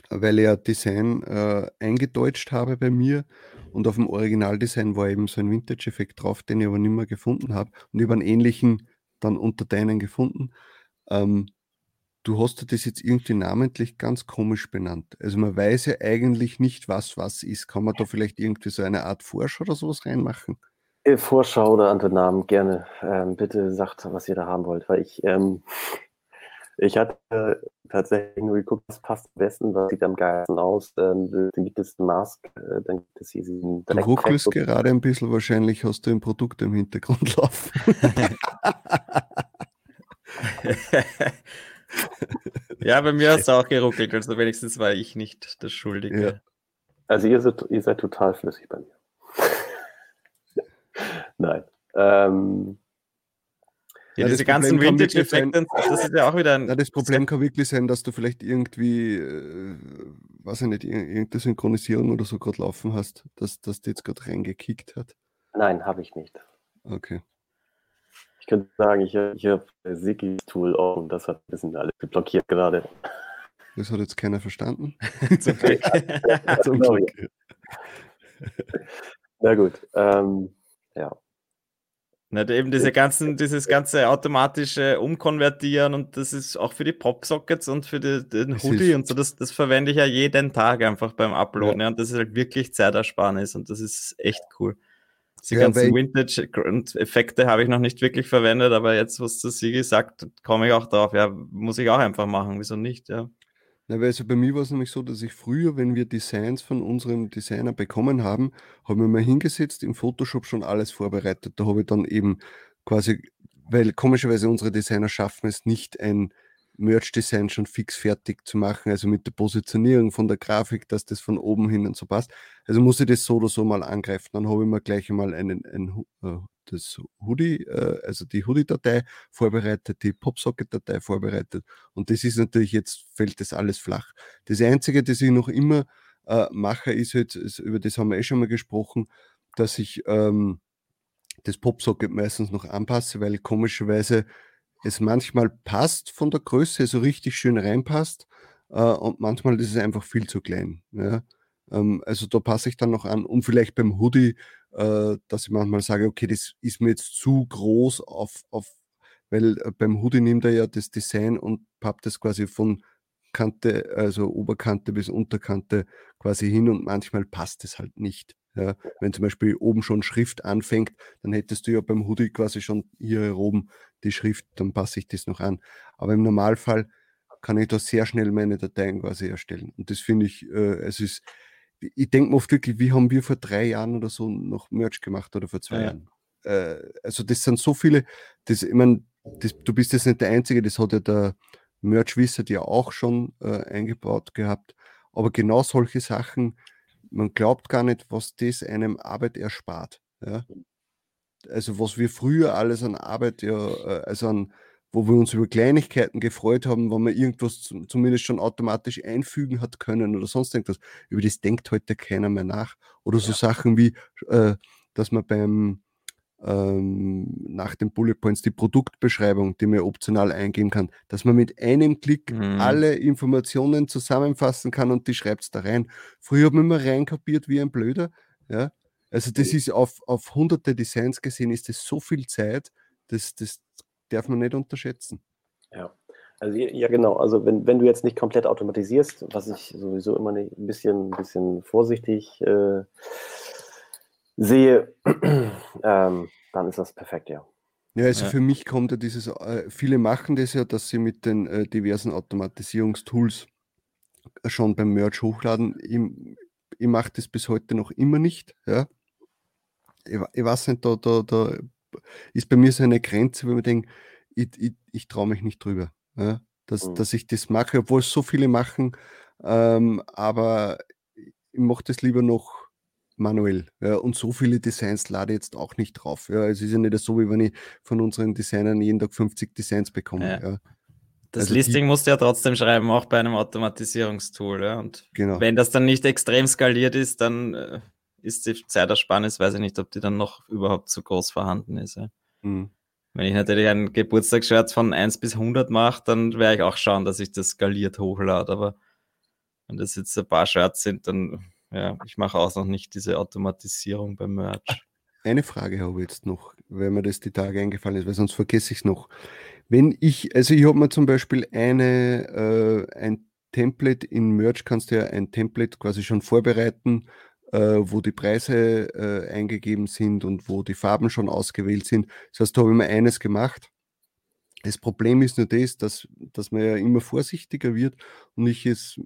Speaker 1: weil ich ja Design äh, eingedeutscht habe bei mir und auf dem Originaldesign war eben so ein Vintage-Effekt drauf, den ich aber nicht mehr gefunden habe und über einen ähnlichen dann unter deinen gefunden. Ähm, du hast das jetzt irgendwie namentlich ganz komisch benannt. Also man weiß ja eigentlich nicht, was was ist. Kann man da vielleicht irgendwie so eine Art Vorschau oder sowas reinmachen?
Speaker 4: Äh, Vorschau oder andere Namen, gerne. Ähm, bitte sagt, was ihr da haben wollt, weil ich, ähm, ich hatte tatsächlich nur geguckt, was passt am besten, was sieht am geilsten aus. Ähm, dann gibt es Mask, äh, dann gibt es diesen
Speaker 1: Du ruckelst gerade ein bisschen, wahrscheinlich hast du ein Produkt im Hintergrund laufen.
Speaker 3: ja, bei mir hast du auch geruckelt, also wenigstens war ich nicht das Schuldige. Ja.
Speaker 4: Also ihr seid, ihr seid total flüssig bei mir. Nein. Ähm,
Speaker 3: ja, diese ganzen Vintage-Effekte, das ist ja auch wieder ein.
Speaker 1: Ja, das Problem kann wirklich sein, dass du vielleicht irgendwie, äh, weiß ich nicht, irgendeine Synchronisierung oder so gerade laufen hast, dass das jetzt gerade reingekickt hat.
Speaker 4: Nein, habe ich nicht.
Speaker 1: Okay.
Speaker 4: Ich könnte sagen, ich, ich habe Sigis Tool offen, das hat ein bisschen alles blockiert gerade.
Speaker 1: Das hat jetzt keiner verstanden.
Speaker 3: Zum Glück.
Speaker 4: Zum Glück. Na gut. Ähm, ja.
Speaker 3: Nicht eben diese ganzen, dieses ganze automatische Umkonvertieren und das ist auch für die Popsockets und für die, den Hoodie und so, das, das verwende ich ja jeden Tag einfach beim Uploaden. Ja. Ja, und das ist halt wirklich Zeitersparnis und das ist echt cool. Die ja, ganzen Vintage-Effekte habe ich noch nicht wirklich verwendet, aber jetzt, was der Sigi sagt, komme ich auch drauf. Ja, muss ich auch einfach machen. Wieso nicht? Ja.
Speaker 1: Na, weil also bei mir war es nämlich so, dass ich früher, wenn wir Designs von unserem Designer bekommen haben, haben wir mal hingesetzt, im Photoshop schon alles vorbereitet. Da habe ich dann eben quasi, weil komischerweise unsere Designer schaffen es nicht, ein Merch-Design schon fix fertig zu machen, also mit der Positionierung von der Grafik, dass das von oben hin und so passt. Also muss ich das so oder so mal angreifen. Dann habe ich mir gleich einmal einen, ein, äh, das Hoodie, äh, also die Hoodie-Datei vorbereitet, die Popsocket-Datei vorbereitet. Und das ist natürlich jetzt, fällt das alles flach. Das Einzige, das ich noch immer äh, mache, ist halt, über das haben wir eh schon mal gesprochen, dass ich ähm, das Popsocket meistens noch anpasse, weil komischerweise es manchmal passt von der Größe, so richtig schön reinpasst äh, und manchmal ist es einfach viel zu klein. Ja? Ähm, also da passe ich dann noch an und vielleicht beim Hoodie, äh, dass ich manchmal sage, okay, das ist mir jetzt zu groß auf, auf weil äh, beim Hoodie nimmt er ja das Design und pappt das quasi von Kante, also Oberkante bis Unterkante quasi hin und manchmal passt es halt nicht. Ja, wenn zum Beispiel oben schon Schrift anfängt, dann hättest du ja beim Hoodie quasi schon hier oben die Schrift, dann passe ich das noch an. Aber im Normalfall kann ich da sehr schnell meine Dateien quasi erstellen. Und das finde ich, äh, es ist, ich denke mir oft wirklich, wie haben wir vor drei Jahren oder so noch Merch gemacht oder vor zwei ja. Jahren? Äh, also das sind so viele, das, ich meine, du bist jetzt nicht der Einzige, das hat ja der Merch Wizard ja auch schon äh, eingebaut gehabt. Aber genau solche Sachen, man glaubt gar nicht, was das einem Arbeit erspart. Ja? Also was wir früher alles an Arbeit, ja, äh, also an, wo wir uns über Kleinigkeiten gefreut haben, wo man irgendwas zumindest schon automatisch einfügen hat können oder sonst irgendwas. Über das denkt heute keiner mehr nach. Oder so ja. Sachen wie, äh, dass man beim ähm, nach den Bullet Points die Produktbeschreibung, die man optional eingeben kann, dass man mit einem Klick mhm. alle Informationen zusammenfassen kann und die schreibt es da rein. Früher haben wir immer reinkapiert wie ein Blöder. Ja? Also das ist auf, auf hunderte Designs gesehen, ist das so viel Zeit, das, das darf man nicht unterschätzen.
Speaker 4: Ja. Also ja, genau. Also wenn, wenn du jetzt nicht komplett automatisierst, was ich sowieso immer ein bisschen, bisschen vorsichtig äh, sehe, ähm, dann ist das perfekt, ja.
Speaker 1: Ja, also ja. für mich kommt ja dieses, äh, viele machen das ja, dass sie mit den äh, diversen Automatisierungstools schon beim Merch hochladen. Ich, ich mache das bis heute noch immer nicht. Ja. Ich, ich weiß nicht, da, da, da ist bei mir so eine Grenze, wo ich denke, ich, ich, ich traue mich nicht drüber, ja, dass, mhm. dass ich das mache, obwohl es so viele machen. Ähm, aber ich mache das lieber noch manuell. Ja, und so viele Designs lade ich jetzt auch nicht drauf. Ja, es ist ja nicht so, wie wenn ich von unseren Designern jeden Tag 50 Designs bekomme. Ja.
Speaker 3: Das also Listing die, musst du ja trotzdem schreiben, auch bei einem Automatisierungstool. Und genau. wenn das dann nicht extrem skaliert ist, dann äh, ist die Zeitersparnis, weiß ich nicht, ob die dann noch überhaupt so groß vorhanden ist. Mhm. Wenn ich natürlich ein Geburtstagsshirt von 1 bis 100 mache, dann werde ich auch schauen, dass ich das skaliert hochlade. Aber wenn das jetzt ein paar Shirts sind, dann ja, ich mache auch noch nicht diese Automatisierung beim Merch.
Speaker 1: Eine Frage habe ich jetzt noch, wenn mir das die Tage eingefallen ist, weil sonst vergesse ich es noch. Wenn ich, also ich habe mir zum Beispiel eine, äh, ein Template in Merch, kannst du ja ein Template quasi schon vorbereiten, äh, wo die Preise äh, eingegeben sind und wo die Farben schon ausgewählt sind. Das heißt, da habe ich mir eines gemacht. Das Problem ist nur das, dass, dass man ja immer vorsichtiger wird und ich es,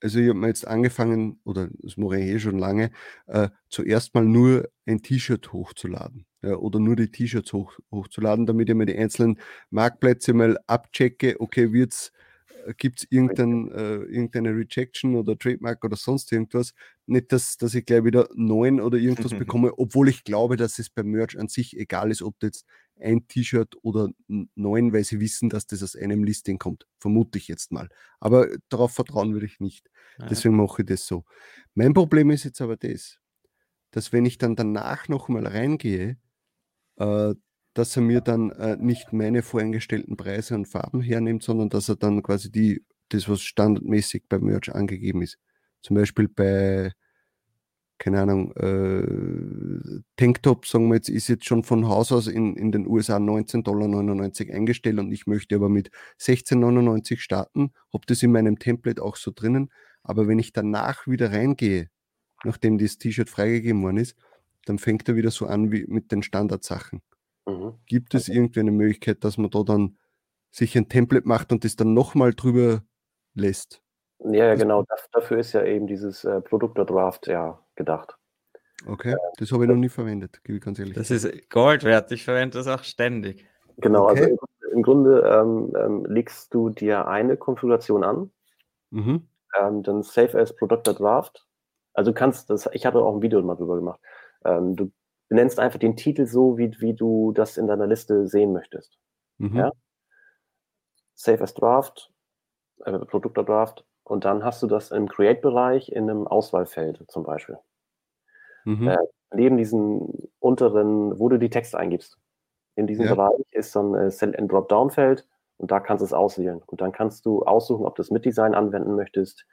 Speaker 1: also ich habe mir jetzt angefangen, oder das mache ich eh schon lange, äh, zuerst mal nur ein T-Shirt hochzuladen ja, oder nur die T-Shirts hoch, hochzuladen, damit ich mir die einzelnen Marktplätze mal abchecke, okay, wird's gibt es irgendein, äh, irgendeine Rejection oder Trademark oder sonst irgendwas. Nicht, dass, dass ich gleich wieder neun oder irgendwas bekomme, obwohl ich glaube, dass es beim Merch an sich egal ist, ob jetzt ein T-Shirt oder neun, weil sie wissen, dass das aus einem Listing kommt. Vermute ich jetzt mal. Aber darauf vertrauen würde ich nicht. Ja. Deswegen mache ich das so. Mein Problem ist jetzt aber das, dass wenn ich dann danach nochmal reingehe, äh, dass er mir dann äh, nicht meine voreingestellten Preise und Farben hernimmt, sondern dass er dann quasi die, das, was standardmäßig bei Merch angegeben ist. Zum Beispiel bei, keine Ahnung, äh, Tanktop, sagen wir jetzt, ist jetzt schon von Haus aus in, in den USA 19,99 Dollar eingestellt und ich möchte aber mit 16,99 starten, habe das in meinem Template auch so drinnen. Aber wenn ich danach wieder reingehe, nachdem das T-Shirt freigegeben worden ist, dann fängt er wieder so an wie mit den Standardsachen. Mhm. Gibt es irgendwie eine Möglichkeit, dass man da dann sich ein Template macht und das dann nochmal drüber lässt?
Speaker 4: Ja, ja genau. dafür ist ja eben dieses äh, Produkte-Draft ja gedacht.
Speaker 1: Okay, das habe ich noch nie verwendet, gebe ich ganz ehrlich.
Speaker 3: Das ist Gold wert. Ich verwende das auch ständig.
Speaker 4: Genau, also okay. also im, Grunde ähm, ähm, legst du dir eine Konfiguration an, mhm. ähm, dann Save as Product Draft. Also du kannst das, ich hatte auch ein Video mal drüber gemacht. Ähm, du benennst einfach den Titel so, wie, wie du das in deiner Liste sehen möchtest. Mhm. Ja? Save as Draft, äh, Produkte Draft und dann hast du das im Create-Bereich in einem Auswahlfeld zum Beispiel. Mhm. Äh, neben diesen unteren, wo du die Texte eingibst. In diesem ja. Bereich ist dann äh, Cell and Dropdown-Feld und da kannst du es auswählen. Und dann kannst du aussuchen, ob du es mit Design anwenden möchtest,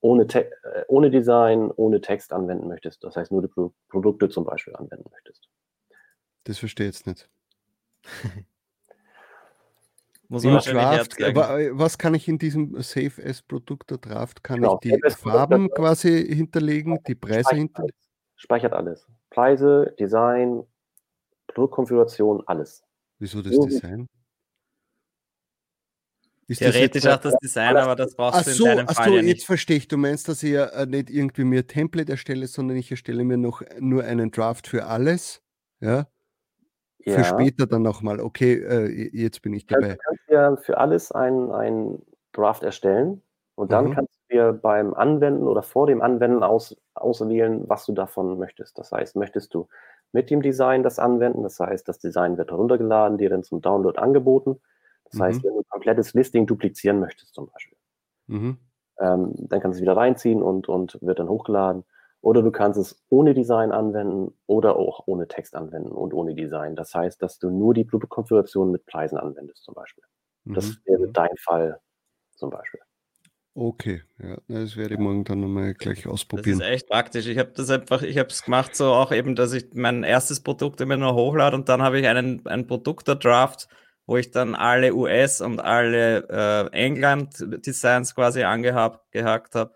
Speaker 4: ohne, Te äh, ohne Design, ohne Text anwenden möchtest. Das heißt, nur die Pro Produkte zum Beispiel anwenden möchtest.
Speaker 1: Das verstehe ich jetzt nicht. Muss man Draft, äh, was kann ich in diesem Save as Produkte Draft? Kann genau, ich die Farben quasi hinterlegen, die Preise hinterlegen?
Speaker 4: Speichert alles. Preise, Design, Produktkonfiguration, alles.
Speaker 1: Wieso das Design?
Speaker 3: Ist Theoretisch das auch das Design, aber das brauchst ach du in so, deinem Fall so, ja
Speaker 1: nicht. jetzt verstehe ich. Du meinst, dass ich ja äh, nicht irgendwie mir Template erstelle, sondern ich erstelle mir noch nur einen Draft für alles. Ja. Ja. Für später dann nochmal. Okay, äh, jetzt bin ich dabei.
Speaker 4: Du kannst ja für alles einen Draft erstellen und dann mhm. kannst du dir beim Anwenden oder vor dem Anwenden aus, auswählen, was du davon möchtest. Das heißt, möchtest du mit dem Design das anwenden? Das heißt, das Design wird heruntergeladen, dir dann zum Download angeboten. Das mhm. heißt, wenn du ein komplettes Listing duplizieren möchtest zum Beispiel, mhm. ähm, dann kannst du es wieder reinziehen und, und wird dann hochgeladen. Oder du kannst es ohne Design anwenden oder auch ohne Text anwenden und ohne Design. Das heißt, dass du nur die Produktkonfiguration mit Preisen anwendest zum Beispiel. Mhm. Das wäre mhm. dein Fall zum Beispiel.
Speaker 1: Okay, ja, das werde ich morgen dann nochmal gleich ausprobieren.
Speaker 3: Das ist echt praktisch. Ich habe das einfach, ich habe es gemacht so auch eben, dass ich mein erstes Produkt immer nur hochlade und dann habe ich einen, einen Produkte-Draft wo ich dann alle US- und alle äh, England-Designs quasi angehakt habe.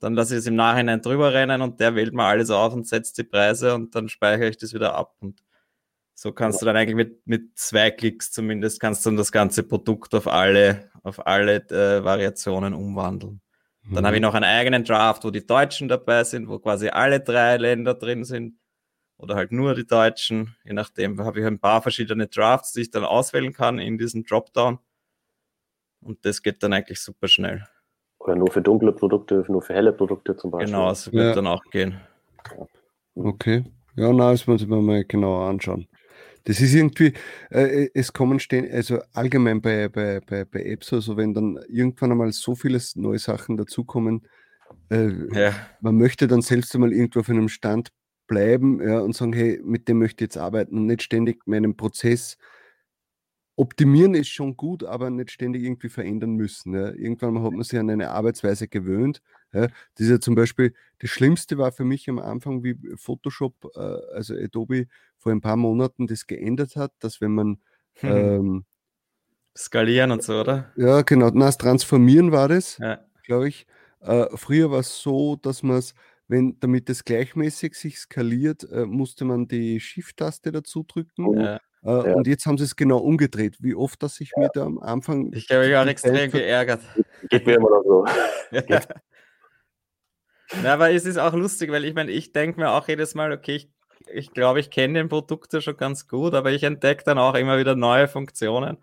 Speaker 3: Dann lasse ich es im Nachhinein drüber rennen und der wählt mal alles auf und setzt die Preise und dann speichere ich das wieder ab. Und so kannst du dann eigentlich mit, mit zwei Klicks zumindest kannst du dann das ganze Produkt auf alle, auf alle äh, Variationen umwandeln. Mhm. Dann habe ich noch einen eigenen Draft, wo die Deutschen dabei sind, wo quasi alle drei Länder drin sind oder halt nur die Deutschen. Je nachdem habe ich ein paar verschiedene Drafts, die ich dann auswählen kann in diesem Dropdown. Und das geht dann eigentlich super schnell.
Speaker 4: Oder nur für dunkle Produkte, nur für helle Produkte zum Beispiel.
Speaker 3: Genau, so wird ja. dann auch gehen.
Speaker 1: Okay. Ja, na, das muss mir mal genauer anschauen. Das ist irgendwie, äh, es kommen stehen, also allgemein bei, bei, bei, bei Apps, also wenn dann irgendwann einmal so viele neue Sachen dazukommen, äh, ja. man möchte dann selbst einmal irgendwo auf einem Stand bleiben ja, und sagen, hey, mit dem möchte ich jetzt arbeiten und nicht ständig meinen Prozess optimieren ist schon gut, aber nicht ständig irgendwie verändern müssen. Ja. Irgendwann hat man sich an eine Arbeitsweise gewöhnt. Ja. Das ist ja zum Beispiel, das Schlimmste war für mich am Anfang, wie Photoshop, äh, also Adobe vor ein paar Monaten das geändert hat, dass wenn man mhm. ähm,
Speaker 3: Skalieren und so, oder?
Speaker 1: Ja, genau. Na, das Transformieren war das,
Speaker 3: Ja.
Speaker 1: glaube ich. Äh, früher war es so, dass man es, wenn, damit es gleichmäßig sich skaliert, äh, musste man die Shift-Taste dazu drücken.
Speaker 3: Ja.
Speaker 1: Äh, Und jetzt haben sie es genau umgedreht. Wie oft, dass ich mir da am Anfang.
Speaker 3: Ich habe mich auch extrem geärgert.
Speaker 4: Geht mir immer noch so.
Speaker 3: Ja. Na, aber es ist auch lustig, weil ich meine, ich denke mir auch jedes Mal, okay, ich, ich glaube, ich kenne den Produkt ja schon ganz gut, aber ich entdecke dann auch immer wieder neue Funktionen.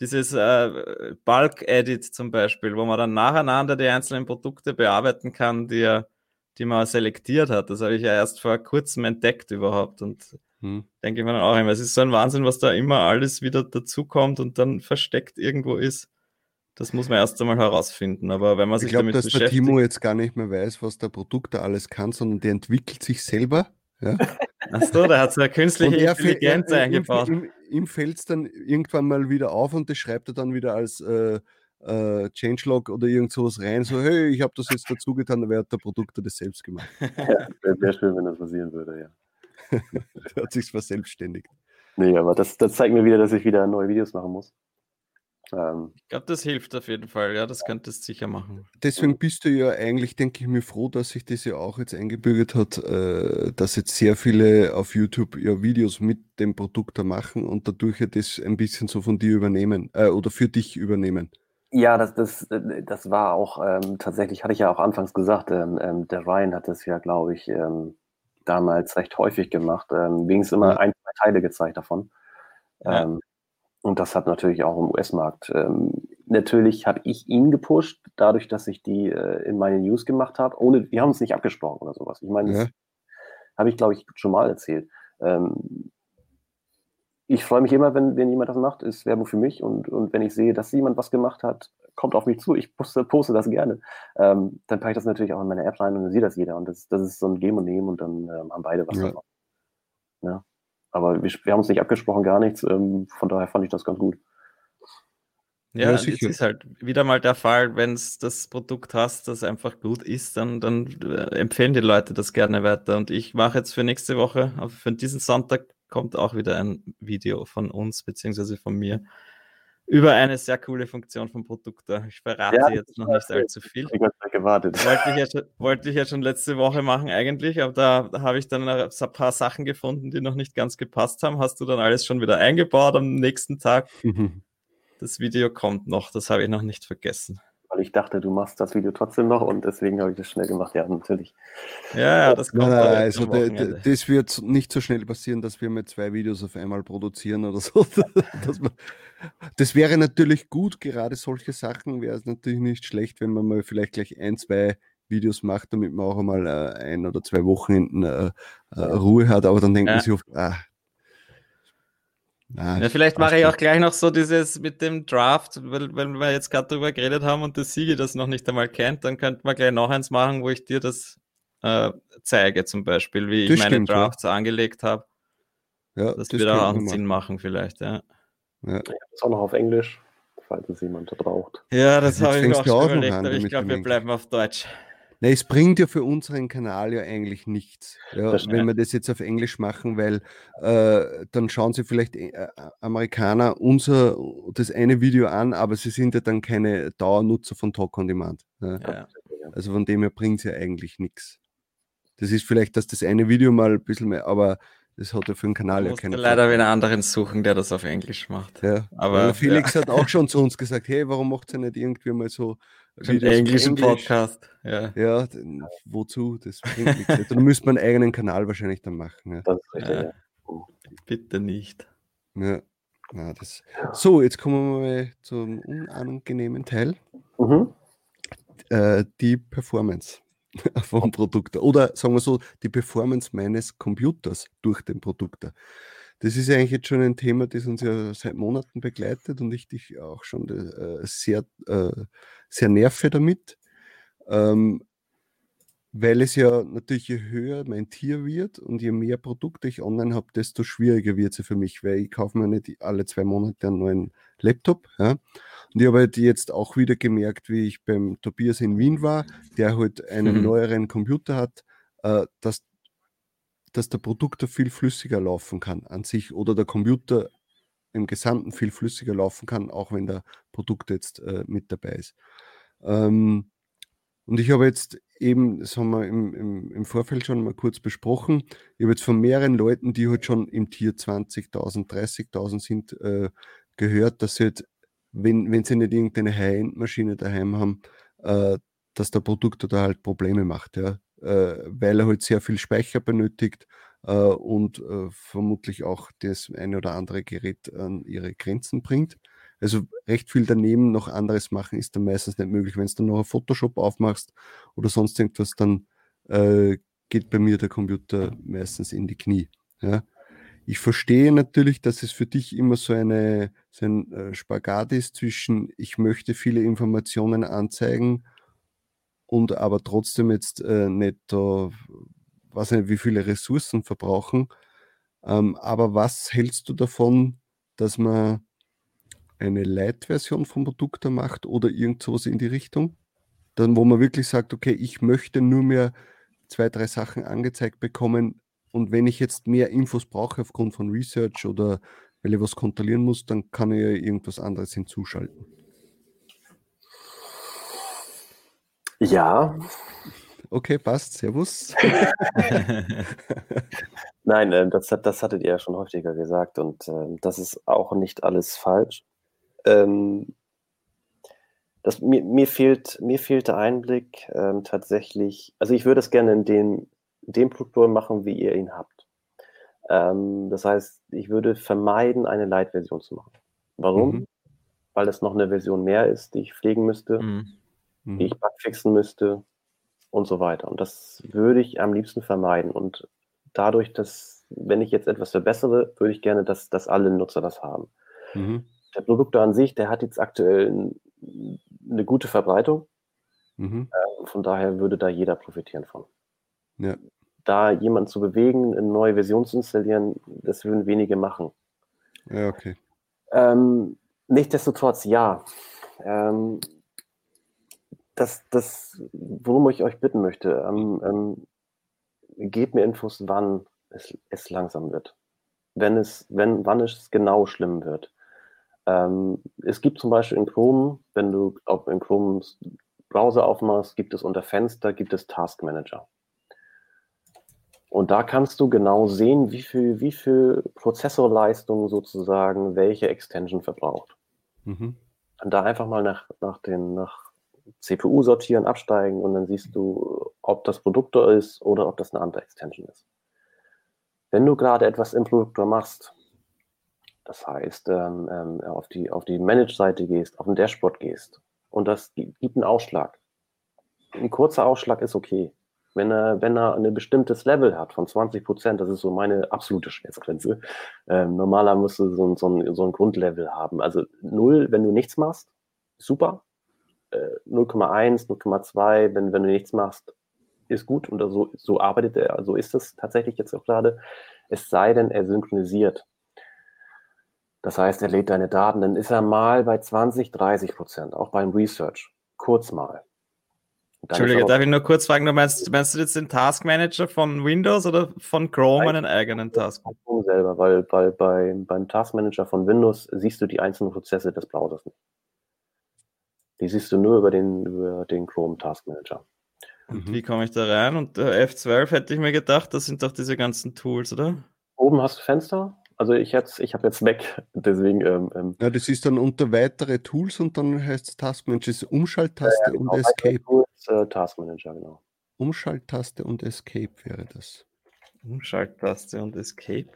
Speaker 3: Dieses äh, Bulk-Edit zum Beispiel, wo man dann nacheinander die einzelnen Produkte bearbeiten kann, die, er- die man selektiert hat. Das habe ich ja erst vor kurzem entdeckt überhaupt. Und
Speaker 1: Hm.
Speaker 3: denke ich mir dann auch immer, es ist so ein Wahnsinn, was da immer alles wieder dazukommt und dann versteckt irgendwo ist. Das muss man erst einmal herausfinden. Aber wenn man
Speaker 1: Ich
Speaker 3: sich
Speaker 1: glaube,
Speaker 3: damit
Speaker 1: dass der
Speaker 3: beschäftigt.
Speaker 1: Timo jetzt gar nicht mehr weiß, was der Produkt da alles kann, sondern der entwickelt sich selber. Ja?
Speaker 3: Achso, der hat so eine künstliche Intelligenz
Speaker 1: er- ihm-
Speaker 3: eingebaut.
Speaker 1: Ihm, ihm fällt es dann irgendwann mal wieder auf und das schreibt er dann wieder als äh, äh, Changelog oder irgend sowas rein, so, hey, ich habe das jetzt dazu getan, aber hat der Produkte das selbst gemacht.
Speaker 4: Ja, Wäre wär schön, wenn das passieren würde, ja.
Speaker 1: hat sich verselbstständigt.
Speaker 4: Nee, aber das, das zeigt mir wieder, dass ich wieder neue Videos machen muss. Ähm,
Speaker 3: Ich glaube, das hilft auf jeden Fall. Ja, das könntest du sicher machen.
Speaker 1: Deswegen bist du ja eigentlich, denke ich mir, froh, dass sich das ja auch jetzt eingebürgert hat, äh, dass jetzt sehr viele auf YouTube ja Videos mit dem Produkt da machen und dadurch ja das ein bisschen so von dir übernehmen äh, oder für dich übernehmen.
Speaker 4: ja, das, das, das war auch ähm, tatsächlich, hatte ich ja auch anfangs gesagt, ähm, ähm, der Ryan hat das ja, glaube ich, ähm, damals recht häufig gemacht. Ähm, wenigstens immer ein, zwei Teile gezeigt davon.
Speaker 3: Ja.
Speaker 4: Ähm, und das hat natürlich auch im US-Markt. Ähm, natürlich habe ich ihn gepusht, dadurch, dass ich die äh, in meine News gemacht habe. Ohne, wir haben uns nicht abgesprochen oder sowas. Ich meine,
Speaker 1: Ja.
Speaker 4: das habe ich, glaube ich, schon mal erzählt. Ähm, ich freue mich immer, wenn, wenn jemand das macht, ist Werbung für mich. Und, und wenn ich sehe, dass jemand was gemacht hat, kommt auf mich zu. Ich poste, poste das gerne. Ähm, dann packe ich das natürlich auch in meine App rein und dann sieht das jeder. Und das, das ist so ein Geben und Nehmen und dann ähm, haben beide was
Speaker 1: Ja.
Speaker 4: davon. Ja. Aber wir, wir haben uns nicht abgesprochen, gar nichts. Ähm, von daher fand ich das ganz gut.
Speaker 3: Ja,
Speaker 1: Ja, sicher.
Speaker 3: es ist halt wieder mal der Fall, wenn es das Produkt hast, das einfach gut ist, dann, dann äh, empfehlen die Leute das gerne weiter. Und ich mache jetzt für nächste Woche, auf- für diesen Sonntag kommt auch wieder ein Video von uns, beziehungsweise von mir, über eine sehr coole Funktion vom Produkt. Ich verrate
Speaker 4: Ja,
Speaker 3: jetzt noch nicht allzu viel.
Speaker 4: Ich habe gewartet.
Speaker 3: Wollte ich, ja schon, wollte ich ja schon letzte Woche machen eigentlich, aber da, da habe ich dann ein paar Sachen gefunden, die noch nicht ganz gepasst haben. Hast du dann alles schon wieder eingebaut am nächsten Tag? Das Video kommt noch, das habe ich noch nicht vergessen.
Speaker 4: Weil ich dachte, du machst das Video trotzdem noch und deswegen habe ich das schnell gemacht. Ja, natürlich.
Speaker 3: Ja, ja, das kommt
Speaker 1: Nein, nein,
Speaker 3: jetzt
Speaker 1: also das wird nicht so schnell passieren, dass wir mit zwei Videos auf einmal produzieren oder so. man, das wäre natürlich gut, gerade solche Sachen wäre es natürlich nicht schlecht, wenn man mal vielleicht gleich ein, zwei Videos macht, damit man auch einmal äh, ein oder zwei Wochenenden äh, äh, Ruhe hat, aber dann denkt
Speaker 3: Ja.
Speaker 1: sich oft, ah, ah,
Speaker 3: Ja, vielleicht mache ich auch gleich noch so dieses mit dem Draft, weil, weil wir jetzt gerade drüber geredet haben und der Sigi das noch nicht einmal kennt, dann könnten wir gleich noch eins machen, wo ich dir das äh, zeige, zum Beispiel, wie ich
Speaker 1: Das
Speaker 3: meine
Speaker 1: stimmt, ja.
Speaker 3: Drafts angelegt habe.
Speaker 1: Ja,
Speaker 3: Das,
Speaker 1: das
Speaker 3: würde auch einen Sinn machen, vielleicht, ja.
Speaker 1: Ja.
Speaker 4: Das auch noch auf Englisch, falls es jemand da braucht.
Speaker 3: Ja, das habe ich mir auch schon überlegt,
Speaker 1: an
Speaker 3: aber ich glaube, wir bleiben auf Deutsch.
Speaker 1: Na, es bringt ja für unseren Kanal ja eigentlich nichts, ja, wenn wir das jetzt auf Englisch machen, weil äh, dann schauen sie vielleicht äh, Amerikaner unser das eine Video an, aber sie sind ja dann keine Dauernutzer von Talk on Demand. Ja.
Speaker 3: Ja.
Speaker 1: Also von dem her bringt es ja eigentlich nichts. Das ist vielleicht, dass das eine Video mal ein bisschen mehr, aber das hat ja für den Kanal ja keine
Speaker 3: leider wieder einen anderen suchen, der das auf Englisch macht.
Speaker 1: Ja,
Speaker 3: Aber,
Speaker 1: aber Felix hat auch schon zu uns gesagt, hey, warum macht ihr nicht irgendwie mal so Auf
Speaker 3: englischen
Speaker 1: Englisch?
Speaker 3: Podcast. Ja.
Speaker 1: Ja, wozu? Das bringt nichts. Da müsste man einen eigenen Kanal wahrscheinlich dann machen. Ja.
Speaker 4: Das ist richtig,
Speaker 3: Ja.
Speaker 4: ja.
Speaker 3: Bitte nicht.
Speaker 1: Ja. Ja, das. So, jetzt kommen wir mal zum unangenehmen Teil.
Speaker 4: Mhm.
Speaker 1: Äh, die Performance vom Produkt. Oder sagen wir so, die Performance meines Computers durch den Produkt. Das ist ja eigentlich jetzt schon ein Thema, das uns ja seit Monaten begleitet und ich dich auch schon äh, sehr, äh, sehr nerve damit. Ähm, weil es ja natürlich, je höher mein Tier wird und je mehr Produkte ich online habe, desto schwieriger wird es für mich, weil ich kaufe mir nicht alle zwei Monate einen neuen Laptop. Ja? Und ich habe halt jetzt auch wieder gemerkt, wie ich beim Tobias in Wien war, der halt einen
Speaker 3: Mhm.
Speaker 1: neueren Computer hat, äh, dass, dass der Produktor viel flüssiger laufen kann an sich oder der Computer im Gesamten viel flüssiger laufen kann, auch wenn der Produkt jetzt äh, mit dabei ist. Ähm, und ich habe jetzt eben, das haben wir im, im, im Vorfeld schon mal kurz besprochen, ich habe jetzt von mehreren Leuten, die halt schon im Tier 20.000, 30.000 sind, äh, gehört, dass sie halt, wenn, wenn sie nicht irgendeine High-End-Maschine daheim haben, äh, dass der Produkt da halt Probleme macht, ja, weil er halt sehr viel Speicher benötigt äh, und äh, vermutlich auch das eine oder andere Gerät an ihre Grenzen bringt. Also recht viel daneben noch anderes machen ist dann meistens nicht möglich. Wenn du dann noch ein Photoshop aufmachst oder sonst irgendwas, dann äh, geht bei mir der Computer meistens in die Knie. Ja. Ich verstehe natürlich, dass es für dich immer so, eine, so ein äh, Spagat ist zwischen, ich möchte viele Informationen anzeigen und aber trotzdem jetzt äh, nicht weiß nicht, wie viele Ressourcen verbrauchen. Ähm, aber was hältst du davon, dass man eine Light-Version vom Produkt macht oder irgend sowas in die Richtung? Dann, wo man wirklich sagt, okay, ich möchte nur mehr zwei, drei Sachen angezeigt bekommen und wenn ich jetzt mehr Infos brauche aufgrund von Research oder weil ich was kontrollieren muss, dann kann ich ja irgendwas anderes hinzuschalten.
Speaker 4: Ja.
Speaker 1: Okay, passt. Servus.
Speaker 4: Nein, äh, das, das hattet ihr ja schon häufiger gesagt und äh, das ist auch nicht alles falsch. Ähm, das, mir, mir, fehlt, mir fehlt der Einblick ähm, tatsächlich. Also ich würde es gerne in dem, dem Produktor machen, wie ihr ihn habt. Ähm, das heißt, ich würde vermeiden, eine Light-Version zu machen. Warum? Mhm. Weil es noch eine Version mehr ist, die ich pflegen müsste. Mhm mhm. die ich bugfixen müsste und so weiter. Und das würde ich am liebsten vermeiden. Und dadurch, dass, wenn ich jetzt etwas verbessere, würde ich gerne, dass, dass alle Nutzer das haben. Mhm. Der Produkt an sich, der hat jetzt aktuell eine gute Verbreitung. Mhm. Äh, von daher würde da jeder profitieren von. Ja. Da jemanden zu bewegen, eine neue Version zu installieren, das würden wenige machen.
Speaker 1: Ja, okay.
Speaker 4: Ähm, nichtsdestotrotz, ja. Ähm, das, das, worum ich euch bitten möchte, ähm, ähm, gebt mir Infos, wann es, es langsam wird. Wenn es, wenn, wann es genau schlimm wird. Ähm, es gibt zum Beispiel in Chrome, wenn du auf in Chrome Browser aufmachst, gibt es unter Fenster, gibt es Task Manager. Und da kannst du genau sehen, wie viel, wie viel Prozessorleistung sozusagen welche Extension verbraucht. Mhm. Und da einfach mal nach, nach den, nach CPU sortieren, absteigen und dann siehst du, ob das Produktor ist oder ob das eine andere Extension ist. Wenn du gerade etwas im Produktor machst, das heißt, ähm, ähm, auf die, auf die Manage-Seite gehst, auf den Dashboard gehst und das gibt einen Ausschlag. Ein kurzer Ausschlag ist okay. Wenn er, wenn er ein bestimmtes Level hat von 20 Prozent, das ist so meine absolute Schmerzgrenze. Ähm, normaler musst du so, so, ein, so ein Grundlevel haben. Also null, wenn du nichts machst, super. 0,1, 0,2, wenn, wenn du nichts machst, ist gut und so, so arbeitet er, so ist es tatsächlich jetzt auch gerade. Es sei denn, er synchronisiert. Das heißt, er lädt deine Daten, dann ist er mal bei 20, 30 Prozent, auch beim Research. Kurz mal.
Speaker 3: Entschuldige, darf ich nur kurz fragen, du meinst, meinst du jetzt den Task Manager von Windows oder von Chrome einen eigenen Task?
Speaker 4: Chrome selber, weil, weil bei, beim Task Manager von Windows siehst du die einzelnen Prozesse des Browsers nicht. Die siehst du nur über den, über den Chrome Task Manager.
Speaker 3: Und mhm. wie komme ich da rein? Und äh, F12 hätte ich mir gedacht, das sind doch diese ganzen Tools, oder?
Speaker 4: Oben hast du Fenster. Also ich jetzt, ich habe jetzt Mac, deswegen. Ähm, ähm,
Speaker 1: ja, das ist dann unter weitere Tools und dann heißt es Task Manager, ist Umschalttaste ja, ja, genau, und Escape. Tools,
Speaker 4: äh, Task Manager, genau.
Speaker 1: Umschalttaste und Escape wäre das.
Speaker 3: Umschalttaste und Escape.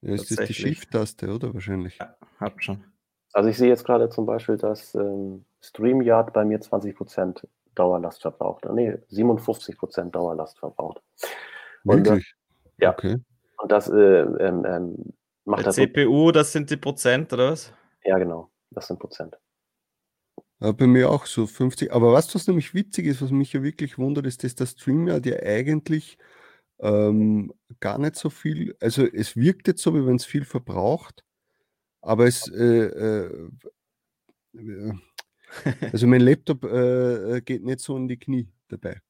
Speaker 1: Ja, ist das die Shift-Taste, oder wahrscheinlich? Ja,
Speaker 3: hab schon.
Speaker 4: Also ich sehe jetzt gerade zum Beispiel, dass ähm, StreamYard bei mir 20% Dauerlast verbraucht. Nee, 57% Dauerlast verbraucht.
Speaker 1: Und, Wirklich?
Speaker 4: ja. Okay. Und das äh, ähm, ähm, macht
Speaker 3: Bei CPU, das sind die Prozent, oder was?
Speaker 4: Ja, genau. Das sind Prozent.
Speaker 1: Ja, bei mir auch so 50. Aber was, was nämlich witzig ist, was mich ja wirklich wundert, ist, dass der StreamYard ja eigentlich ähm, gar nicht so viel, also es wirkt jetzt so, wie wenn es viel verbraucht, aber es, äh, äh, also mein Laptop äh, geht nicht so in die Knie dabei.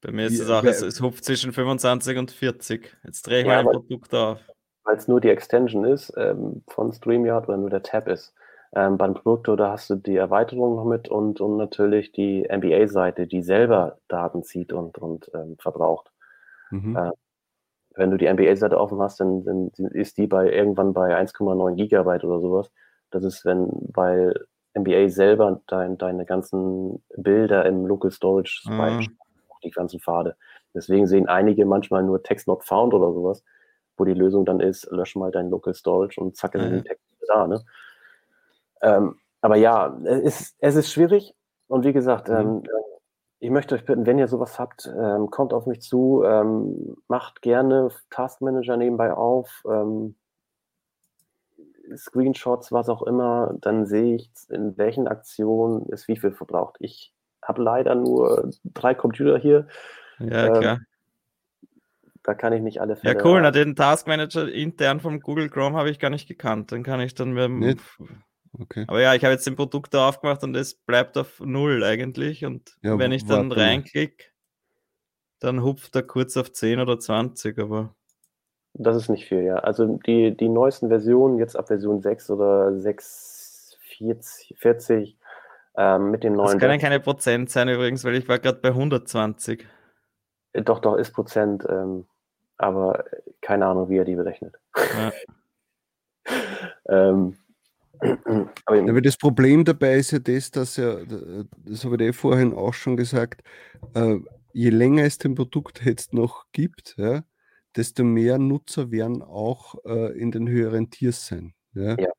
Speaker 3: Bei mir ist es auch, es, es hupft zwischen 25 und 40. Jetzt drehe ich ja, mal ein Produkt auf.
Speaker 4: weil es nur die Extension ist ähm, von StreamYard oder nur der Tab ist. Ähm, beim Produkto, da hast du die Erweiterung noch mit und, und natürlich die NBA-Seite, die selber Daten zieht und, und ähm, verbraucht. Mhm. Äh, wenn du die NBA-Seite offen hast, dann, dann, ist die bei irgendwann bei 1,9 Gigabyte oder sowas. Das ist, wenn, weil NBA selber dein, deine ganzen Bilder im Local Storage mhm. die ganzen Pfade. Deswegen sehen einige manchmal nur Text not found oder sowas, wo die Lösung dann ist, lösch mal dein Local Storage und zack, ist mhm. den Text da. Ne? Ähm, aber ja, es ist, es ist schwierig und wie gesagt, mhm. ähm, ich möchte euch bitten, wenn ihr sowas habt, ähm, kommt auf mich zu, ähm, macht gerne Taskmanager nebenbei auf, ähm, Screenshots, was auch immer, dann sehe ich, in welchen Aktionen ist wie viel verbraucht. Ich habe leider nur drei Computer hier.
Speaker 3: Ja, ähm, klar.
Speaker 4: Da kann ich nicht alle Fälle.
Speaker 3: Ja, cool. Na, den Taskmanager intern vom Google Chrome habe ich gar nicht gekannt. Dann kann ich dann mit. Okay. Aber ja, ich habe jetzt den Produkt da aufgemacht und es bleibt auf Null eigentlich. Und ja, wenn ich dann reinklicke, dann hupft er kurz auf 10 oder 20, aber.
Speaker 4: Das ist nicht viel, ja. Also die, die neuesten Versionen, jetzt ab Version 6 oder 6, 40, 40 ähm, mit den neuen.
Speaker 3: Das können keine Prozent sein übrigens, weil ich war gerade bei 120.
Speaker 4: Äh, doch, doch, ist Prozent, ähm, aber keine Ahnung, wie er die berechnet. Ja.
Speaker 1: ähm, aber, aber, das Problem dabei ist ja das, dass ja, das habe ich eh vorhin auch schon gesagt, äh, je länger es dem Produkt jetzt noch gibt, ja, desto mehr Nutzer werden auch äh, in den höheren Tiers sein. Ja? ja.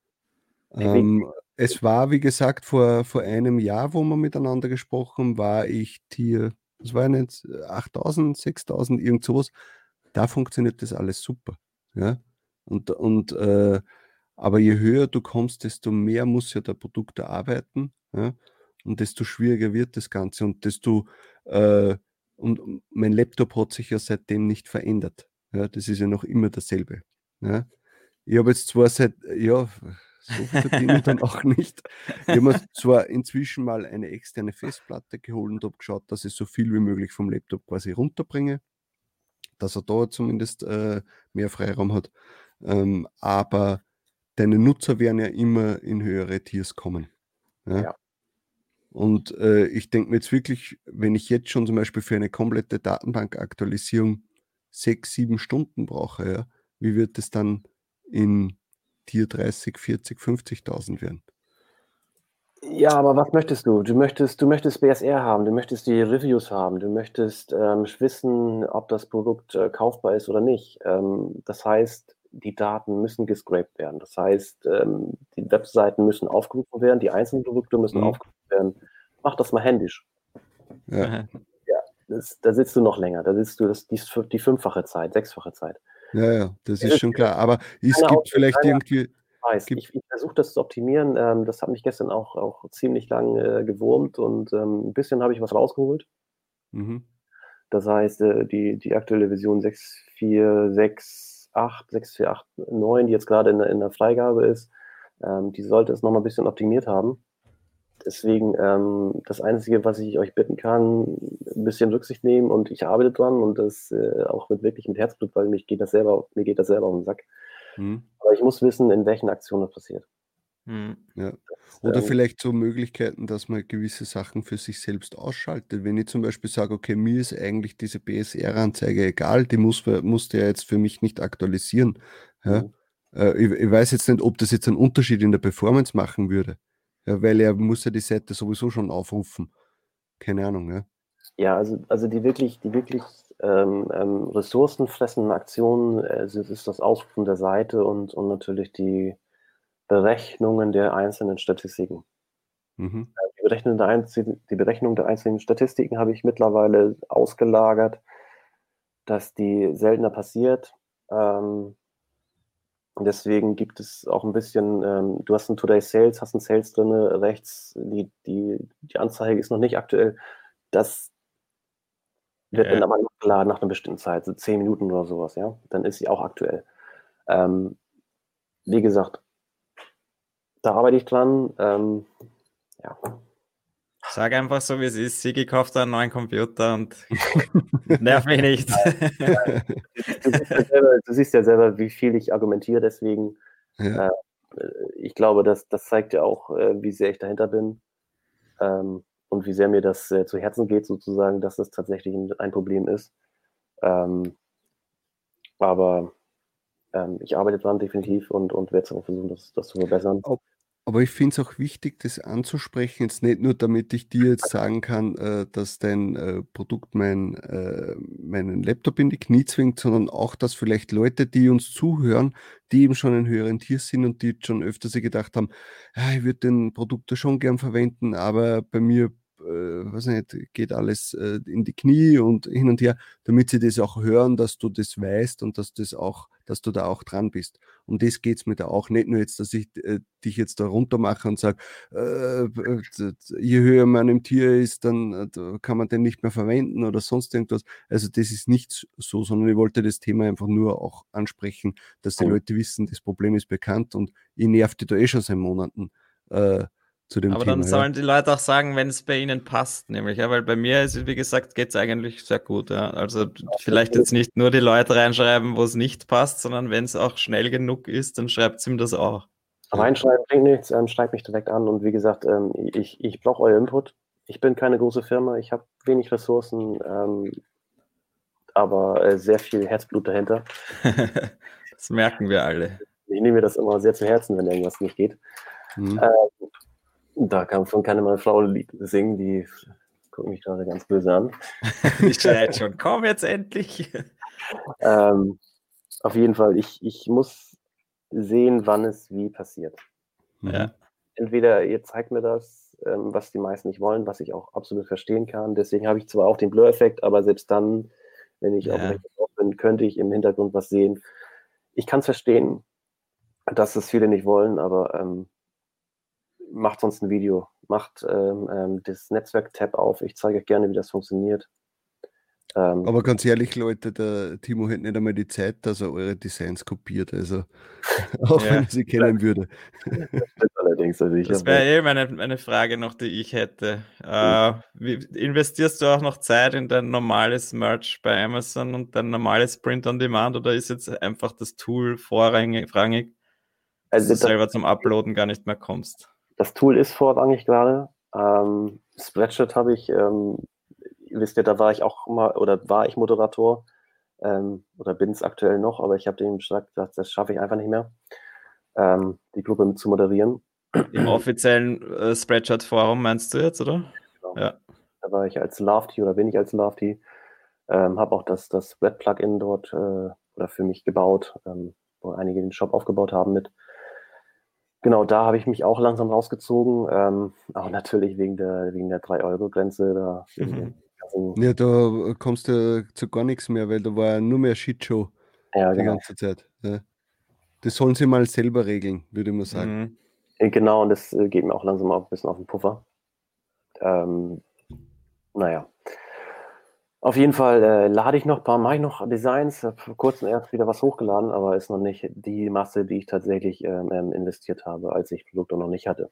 Speaker 1: Ähm, es war, wie gesagt, vor, vor einem Jahr, wo wir miteinander gesprochen war ich Tier, was war jetzt, 8000, 6000, irgend sowas. Da funktioniert das alles super. Ja? Und, und äh, aber je höher du kommst, desto mehr muss ja der Produkt arbeiten. Ja? Und desto schwieriger wird das Ganze. Und desto äh, und mein Laptop hat sich ja seitdem nicht verändert. Ja, das ist ja noch immer dasselbe. Ja. Ich habe jetzt zwar seit, ja, so verdiene ich dann auch nicht. Ich habe mir zwar inzwischen mal eine externe Festplatte geholt und habe geschaut, dass ich so viel wie möglich vom Laptop quasi runterbringe, dass er da zumindest äh, mehr Freiraum hat. Ähm, aber deine Nutzer werden ja immer in höhere Tiers kommen. Ja. ja. Und äh, ich denke mir jetzt wirklich, wenn ich jetzt schon zum Beispiel für eine komplette Datenbankaktualisierung sechs, sieben Stunden brauche, ja, wie wird es dann in Tier 30, 40, 50.000 werden?
Speaker 4: Ja, aber was möchtest du? Du möchtest, du möchtest BSR haben, du möchtest die Reviews haben, du möchtest ähm, wissen, ob das Produkt äh, kaufbar ist oder nicht. Ähm, das heißt, die Daten müssen gescraped werden. Das heißt, ähm, die Webseiten müssen aufgerufen werden, die einzelnen Produkte müssen mhm. aufgerufen werden. Mach das mal händisch. Ja. Das, da sitzt du noch länger. Da sitzt du das, die, die fünffache Zeit, sechsfache Zeit.
Speaker 1: Ja, ja, das ist schon klar. Aber es gibt vielleicht irgendwie.
Speaker 4: Weiß. Gibt, ich, ich versuche das zu optimieren. Ähm, das hat mich gestern auch, auch ziemlich lang äh, gewurmt und ähm, ein bisschen habe ich was rausgeholt. Mhm. Das heißt, äh, die, die aktuelle Version 6.4.6.8, 6.4.8.9, die jetzt gerade in, in der Freigabe ist, ähm, die sollte es nochmal ein bisschen optimiert haben. Deswegen, ähm, das Einzige, was ich euch bitten kann, ein bisschen Rücksicht nehmen und ich arbeite dran und das äh, auch mit wirklich mit Herzblut, weil mich geht das selber, mir geht das selber auf den Sack. Hm. Aber ich muss wissen, in welchen Aktionen das passiert.
Speaker 1: Hm. Ja. Oder ähm, vielleicht so Möglichkeiten, dass man gewisse Sachen für sich selbst ausschaltet. Wenn ich zum Beispiel sage, okay, mir ist eigentlich diese BSR-Anzeige egal, die muss, musste ja jetzt für mich nicht aktualisieren. Ja? Mhm. Äh, ich, ich, weiß jetzt nicht, ob das jetzt einen Unterschied in der Performance machen würde. Ja, weil er muss ja die Seite sowieso schon aufrufen. Keine Ahnung, ja.
Speaker 4: Ja, also, also die wirklich, die wirklich ähm, ähm, ressourcenfressenden Aktionen äh, ist das Aufrufen der Seite und, und natürlich die Berechnungen der einzelnen Statistiken. Mhm. Die, Berechnung der einzelnen, die Berechnung der einzelnen Statistiken habe ich mittlerweile ausgelagert, dass die seltener passiert. Ähm, und deswegen gibt es auch ein bisschen, ähm, du hast ein Today Sales, hast ein Sales drin, rechts, die, die, die Anzeige ist noch nicht aktuell. Das wird ja. dann aber nachgeladen nach einer bestimmten Zeit, so zehn Minuten oder sowas, ja. Dann ist sie auch aktuell. Ähm, wie gesagt, da arbeite ich dran. Ähm, ja.
Speaker 3: Sag einfach so, wie es ist. Sigi kauft einen neuen Computer und nerv mich nicht.
Speaker 4: du, siehst ja selber, du, siehst ja selber, wie viel ich argumentiere, deswegen. Ja. Äh, ich glaube, das, das zeigt ja auch, äh, wie sehr ich dahinter bin ähm, und wie sehr mir das äh, zu Herzen geht, sozusagen, dass das tatsächlich ein, ein Problem ist. Ähm, aber ähm, ich arbeite dran definitiv und, und werde auch versuchen, das, das zu verbessern.
Speaker 1: Ob, aber ich finde es auch wichtig, das anzusprechen, jetzt nicht nur, damit ich dir jetzt sagen kann, äh, dass dein äh, Produkt mein, äh, meinen Laptop in die Knie zwingt, sondern auch, dass vielleicht Leute, die uns zuhören, die eben schon ein höheren Tier sind und die schon öfter sich gedacht haben, ja, ich würde den Produkt da schon gern verwenden, aber bei mir äh, weiß nicht, geht alles äh, in die Knie und hin und her, damit sie das auch hören, dass du das weißt und dass das auch, dass du da auch dran bist. Um das geht es mir da auch nicht nur jetzt, dass ich äh, dich jetzt da runter mache und sage, äh, je höher man im Tier ist, dann äh, kann man den nicht mehr verwenden oder sonst irgendwas. Also das ist nicht so, sondern ich wollte das Thema einfach nur auch ansprechen, dass die Leute wissen, das Problem ist bekannt und ich nerv die da eh schon seit Monaten. Zu dem
Speaker 3: Aber
Speaker 1: Thema.
Speaker 3: dann sollen ja. die Leute auch sagen, wenn es bei ihnen passt, nämlich, ja, weil bei mir ist, wie gesagt, geht es eigentlich sehr gut. Ja. Also vielleicht jetzt nicht nur die Leute reinschreiben, wo es nicht passt, sondern wenn es auch schnell genug ist, dann schreibt es ihm das auch.
Speaker 4: Reinschreiben bringt nichts, ähm, schreibt mich direkt an und wie gesagt, ähm, ich, ich brauche euer Input. Ich bin keine große Firma, ich habe wenig Ressourcen, ähm, aber äh, sehr viel Herzblut dahinter.
Speaker 3: das merken wir alle.
Speaker 4: Ich nehme mir das immer sehr zu Herzen, wenn irgendwas nicht geht. Mhm. Da kann von keine mal Frau singen, die gucken mich gerade ganz böse an.
Speaker 3: ich schreit schon, komm jetzt endlich.
Speaker 4: ähm, auf jeden Fall, ich, ich muss sehen, wann es wie passiert.
Speaker 3: Ja.
Speaker 4: Entweder ihr zeigt mir das, ähm, was die meisten nicht wollen, was ich auch absolut verstehen kann. Deswegen habe ich zwar auch den Blur-Effekt, aber selbst dann, wenn ich ja. auch bin, könnte ich im Hintergrund was sehen. Ich kann es verstehen, dass es viele nicht wollen, aber ähm, macht sonst ein Video, macht ähm, ähm, das Netzwerk-Tab auf. Ich zeige euch gerne, wie das funktioniert.
Speaker 1: Ähm, Aber ganz ehrlich, Leute, der Timo hätte nicht einmal die Zeit, dass er eure Designs kopiert. Also, auch ja. wenn er sie kennen würde.
Speaker 3: Das allerdings. Also das wäre eh meine, meine Frage noch, die ich hätte. Äh, wie, investierst du auch noch Zeit in dein normales Merch bei Amazon und dein normales Print on Demand oder ist jetzt einfach das Tool vorrangig, also dass du selber zum Uploaden gar nicht mehr kommst?
Speaker 4: Das Tool ist vorrangig gerade. Ähm, Spreadshirt habe ich, ähm, wisst ihr, da war ich auch mal, oder war ich Moderator ähm, oder bin es aktuell noch, aber ich habe dem gesagt, das schaffe ich einfach nicht mehr, ähm, die Gruppe mit zu moderieren.
Speaker 3: Im offiziellen äh, Spreadshirt-Forum meinst du jetzt, oder?
Speaker 4: Genau. Ja. Da war ich als Lofty oder bin ich als Lofty. Ähm, habe auch das, das Red-Plugin dort äh, oder für mich gebaut, ähm, wo einige den Shop aufgebaut haben mit genau, da habe ich mich auch langsam rausgezogen, ähm, auch natürlich wegen der, wegen der 3-Euro-Grenze. Da, mhm.
Speaker 1: Ja, da kommst du zu gar nichts mehr, weil da war nur mehr Shitshow ja, die genau. ganze Zeit. Ja. Das sollen sie mal selber regeln, würde ich mal sagen. Mhm.
Speaker 4: Äh, genau, und das äh, geht mir auch langsam auch ein bisschen auf den Puffer. Ähm, naja. Auf jeden Fall äh, lade ich noch ein paar, mache ich noch Designs, habe vor kurzem erst wieder was hochgeladen, aber ist noch nicht die Masse, die ich tatsächlich ähm, ähm investiert habe, als ich Produkte noch nicht hatte.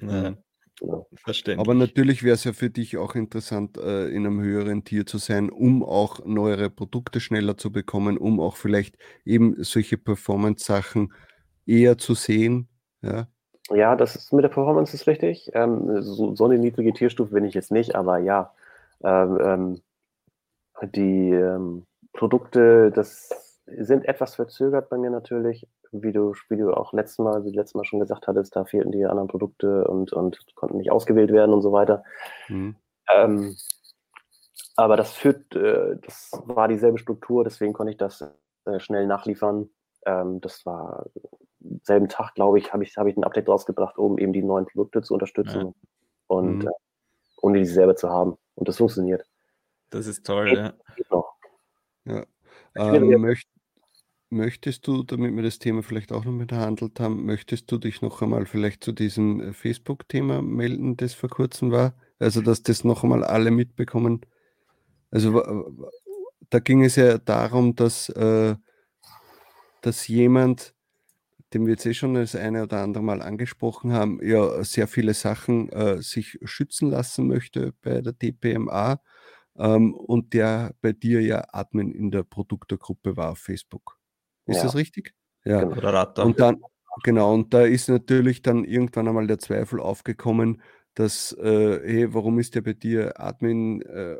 Speaker 3: Ja. Ja. Verständlich.
Speaker 1: Aber natürlich wäre es ja für dich auch interessant, äh, in einem höheren Tier zu sein, um auch neuere Produkte schneller zu bekommen, um auch vielleicht eben solche Performance-Sachen eher zu sehen. Ja,
Speaker 4: ja das ist mit der Performance ist richtig. Ähm, so, so, eine niedrige Tierstufe bin ich jetzt nicht, aber ja, ähm, ähm die ähm, Produkte, das sind etwas verzögert bei mir natürlich, wie du, wie du auch letztes Mal, wie letztes Mal schon gesagt hattest, da fehlten die anderen Produkte und, und konnten nicht ausgewählt werden und so weiter. Mhm. Ähm, aber das führt, äh, das war dieselbe Struktur, deswegen konnte ich das äh, schnell nachliefern. Ähm, das war selben Tag, glaube ich, habe ich, hab ich ein Update rausgebracht, um eben die neuen Produkte zu unterstützen ja. und mhm. äh, ohne die selber zu haben. Und das funktioniert.
Speaker 3: Das ist toll, ja.
Speaker 1: ja. Ähm, möcht, möchtest du, damit wir das Thema vielleicht auch noch mit behandelt haben, möchtest du dich noch einmal vielleicht zu diesem äh, Facebook-Thema melden, das vor kurzem war? Also, dass das noch einmal alle mitbekommen. Also, da ging es ja darum, dass, äh, dass jemand den wir jetzt eh schon das eine oder andere Mal angesprochen haben, ja sehr viele Sachen äh, sich schützen lassen möchte bei der DPMA ähm, und der bei dir ja Admin in der Produktergruppe war auf Facebook. Ist ja. das richtig?
Speaker 3: Ja. Genau.
Speaker 1: Und dann, genau, und da ist natürlich dann irgendwann einmal der Zweifel aufgekommen, dass, äh, hey, warum ist der bei dir Admin? Äh,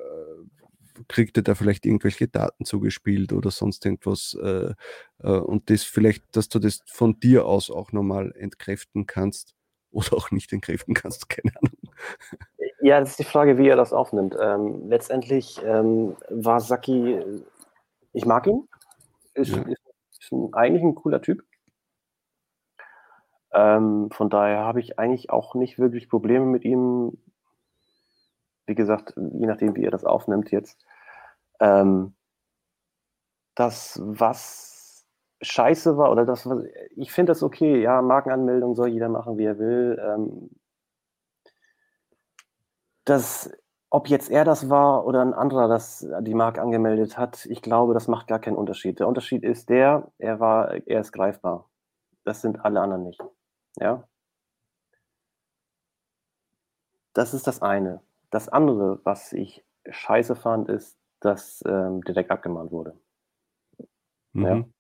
Speaker 1: kriegt er da vielleicht irgendwelche Daten zugespielt oder sonst irgendwas äh, äh, und das vielleicht, dass du das von dir aus auch nochmal entkräften kannst oder auch nicht entkräften kannst, keine Ahnung.
Speaker 4: Ja, das ist die Frage, wie er das aufnimmt. Ähm, letztendlich ähm, war Saki, ich mag ihn, ist, ja. ist, ist ein, eigentlich ein cooler Typ. Ähm, von daher habe ich eigentlich auch nicht wirklich Probleme mit ihm. Wie gesagt, je nachdem, wie er das aufnimmt jetzt. Ähm, das, was scheiße war, oder das, was ich finde das okay, ja, Markenanmeldung soll jeder machen, wie er will. Ähm, das, ob jetzt er das war oder ein anderer das die Marke angemeldet hat, ich glaube, das macht gar keinen Unterschied. Der Unterschied ist der, er war, er ist greifbar. Das sind alle anderen nicht. Ja. Das ist das eine. Das andere, was ich scheiße fand, ist, dass ähm, direkt abgemahnt wurde. Mhm.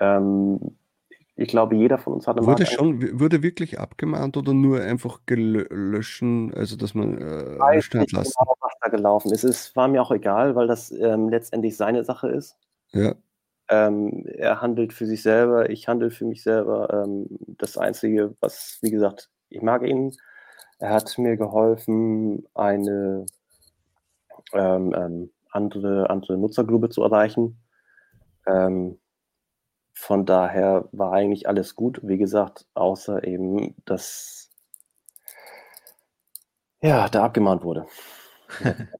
Speaker 4: Ja. Ähm, ich glaube, jeder von uns hat
Speaker 1: eine Wurde Marke schon, wurde wirklich abgemahnt oder nur einfach gelöschen, also dass man äh,
Speaker 4: weiß nicht lassen? genau, was da gelaufen ist. Es war mir auch egal, weil das ähm, letztendlich seine Sache ist.
Speaker 1: Ja.
Speaker 4: Ähm, er handelt für sich selber, ich handle für mich selber. Ähm, das Einzige, was, wie gesagt, ich mag ihn. Er hat mir geholfen, eine ähm, ähm andere, andere Nutzergruppe zu erreichen. Ähm, von daher war eigentlich alles gut, wie gesagt, außer eben, dass ja, da abgemahnt wurde.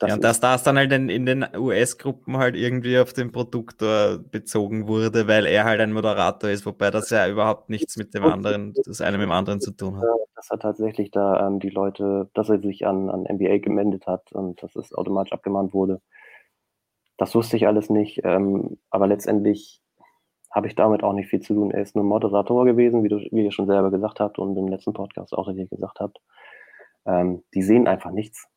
Speaker 3: Das ja, und dass das dann halt in, in den US-Gruppen halt irgendwie auf den Produktor bezogen wurde, weil er halt ein Moderator ist, wobei das ja überhaupt nichts mit dem anderen, das eine mit dem anderen zu tun hat.
Speaker 4: Das hat tatsächlich da ähm, die Leute, dass er sich an, an NBA gemeldet hat und dass es automatisch abgemahnt wurde. Das wusste ich alles nicht, ähm, aber letztendlich habe ich damit auch nicht viel zu tun. Er ist nur Moderator gewesen, wie, du, wie ihr schon selber gesagt habt und im letzten Podcast auch richtig gesagt habt. Ähm, die sehen einfach nichts.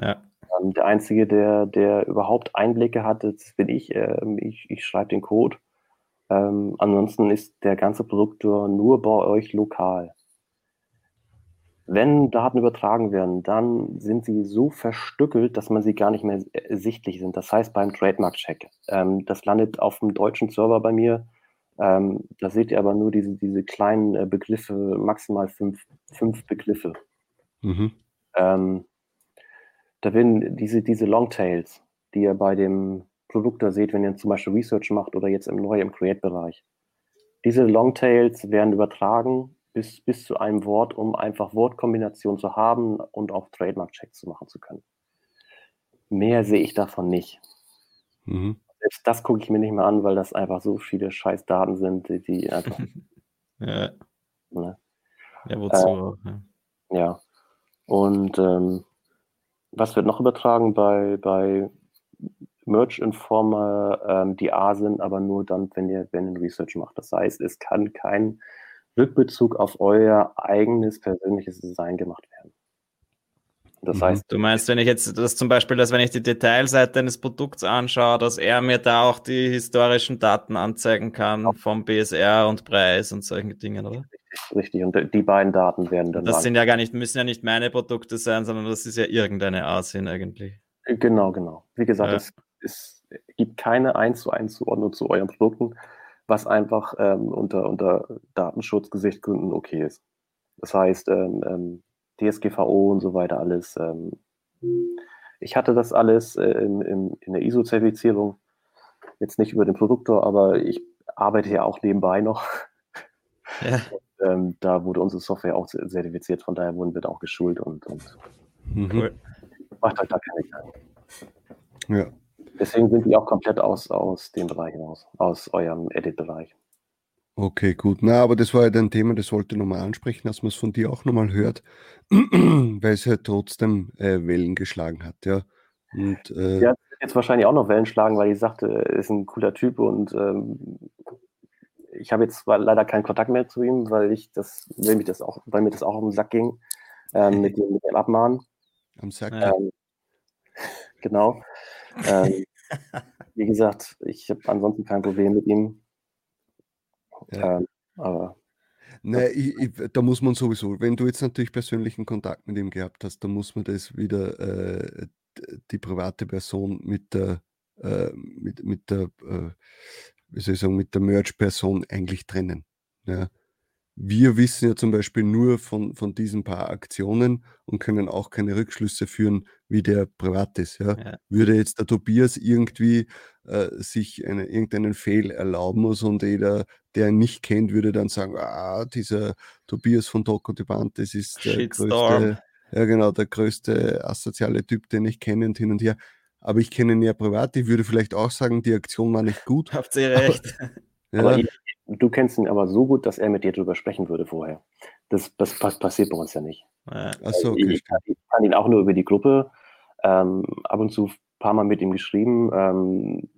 Speaker 3: Ja.
Speaker 4: Ähm, der Einzige, der, der überhaupt Einblicke hat, das bin ich. Ähm, ich ich schreibe den Code. Ähm, ansonsten ist der ganze Produktor nur bei euch lokal. Wenn Daten übertragen werden, dann sind sie so verstückelt, dass man sie gar nicht mehr sichtlich sind. Das heißt beim Trademark-Check. Ähm, das landet auf dem deutschen Server bei mir. Ähm, da seht ihr aber nur diese, diese kleinen äh, Begriffe, maximal fünf, fünf Begriffe. Mhm. Ähm, da werden diese, diese Longtails, die ihr bei dem Produkt da seht, wenn ihr zum Beispiel Research macht oder jetzt im neu im Create-Bereich. Diese Longtails werden übertragen bis, bis zu einem Wort, um einfach Wortkombinationen zu haben und auch Trademark-Checks zu machen zu können. Mehr sehe ich davon nicht. Mhm. Selbst das gucke ich mir nicht mehr an, weil das einfach so viele scheiß Daten sind, die, die einfach.
Speaker 3: ja. Ne? Ja, wozu? Äh, ja.
Speaker 4: ja. Und ähm, was wird noch übertragen bei, bei Merge Informer? Ähm, die A sind aber nur dann, wenn ihr, wenn ihr Research macht. Das heißt, es kann kein Rückbezug auf euer eigenes persönliches Design gemacht werden.
Speaker 3: Das mhm. heißt, du meinst, wenn ich jetzt das zum Beispiel, dass wenn ich die Detailseite eines Produkts anschaue, dass er mir da auch die historischen Daten anzeigen kann ja. vom BSR und Preis und solchen Dingen, oder?
Speaker 4: Richtig, und die beiden Daten werden dann.
Speaker 3: Das sind ja gar nicht, müssen ja nicht meine Produkte sein, sondern das ist ja irgendeine Asien eigentlich.
Speaker 4: Genau, genau. Wie gesagt, ja. es, es, gibt keine 1 zu 1 Zuordnung zu euren Produkten, was einfach ähm, unter, unter Datenschutzgesichtgründen okay ist. Das heißt, ähm, ähm DSGVO und so weiter alles. Ähm, ich hatte das alles äh, in, in, in der ISO-Zertifizierung, jetzt nicht über den Produktor, aber ich arbeite ja auch nebenbei noch. Ja. Und, ähm, da wurde unsere Software auch zertifiziert, von daher wurden wir da auch geschult und, und mhm. cool. macht halt da keine Gedanken. Ja. Deswegen sind die auch komplett aus, aus dem Bereich raus, aus eurem Edit-Bereich.
Speaker 1: Okay, gut. Na, aber das war ja ein Thema, das wollte ich nochmal ansprechen, dass man es von dir auch nochmal hört, weil es ja trotzdem äh, Wellen geschlagen hat, ja. Und,
Speaker 4: äh, ja, jetzt wahrscheinlich auch noch Wellen schlagen, weil ich sagte, er ist ein cooler Typ und ähm, ich habe jetzt leider keinen Kontakt mehr zu ihm, weil ich das, weil mir das auch, weil mir das auch um den Sack ging, ähm, mit, dem, mit dem Abmahnen.
Speaker 1: Am Sack.
Speaker 4: Ähm, genau. Ähm, wie gesagt, ich habe ansonsten kein Problem mit ihm.
Speaker 1: Ja.
Speaker 4: Ähm, aber
Speaker 1: Nein, ich, ich, da muss man sowieso, wenn du jetzt natürlich persönlichen Kontakt mit ihm gehabt hast, dann muss man das wieder äh, die private Person mit der, äh, mit, mit der, äh, wie soll ich sagen, mit der Merch-Person eigentlich trennen. Ja. Wir wissen ja zum Beispiel nur von, von diesen paar Aktionen und können auch keine Rückschlüsse führen, wie der privat ist. Ja.
Speaker 3: Ja.
Speaker 1: Würde jetzt der Tobias irgendwie äh, sich eine, irgendeinen Fehl erlauben muss und jeder, der ihn nicht kennt, würde dann sagen, ah, dieser Tobias von Doco de Band, das ist der
Speaker 3: Shitstorm.
Speaker 1: größte, ja genau, der größte asoziale Typ, den ich kenne und hin und her. Aber ich kenne ihn ja privat. Ich würde vielleicht auch sagen, die Aktion war nicht gut.
Speaker 3: Habt ihr recht.
Speaker 4: Aber
Speaker 1: Ja,
Speaker 4: ich, du kennst ihn aber so gut, dass er mit dir drüber sprechen würde vorher. Das, das pass- passiert bei uns ja nicht.
Speaker 3: Ja.
Speaker 1: achso, okay,
Speaker 4: ich, kann, ich kann ihn auch nur über die Gruppe, ähm, ab und zu ein paar Mal mit ihm geschrieben. Ähm,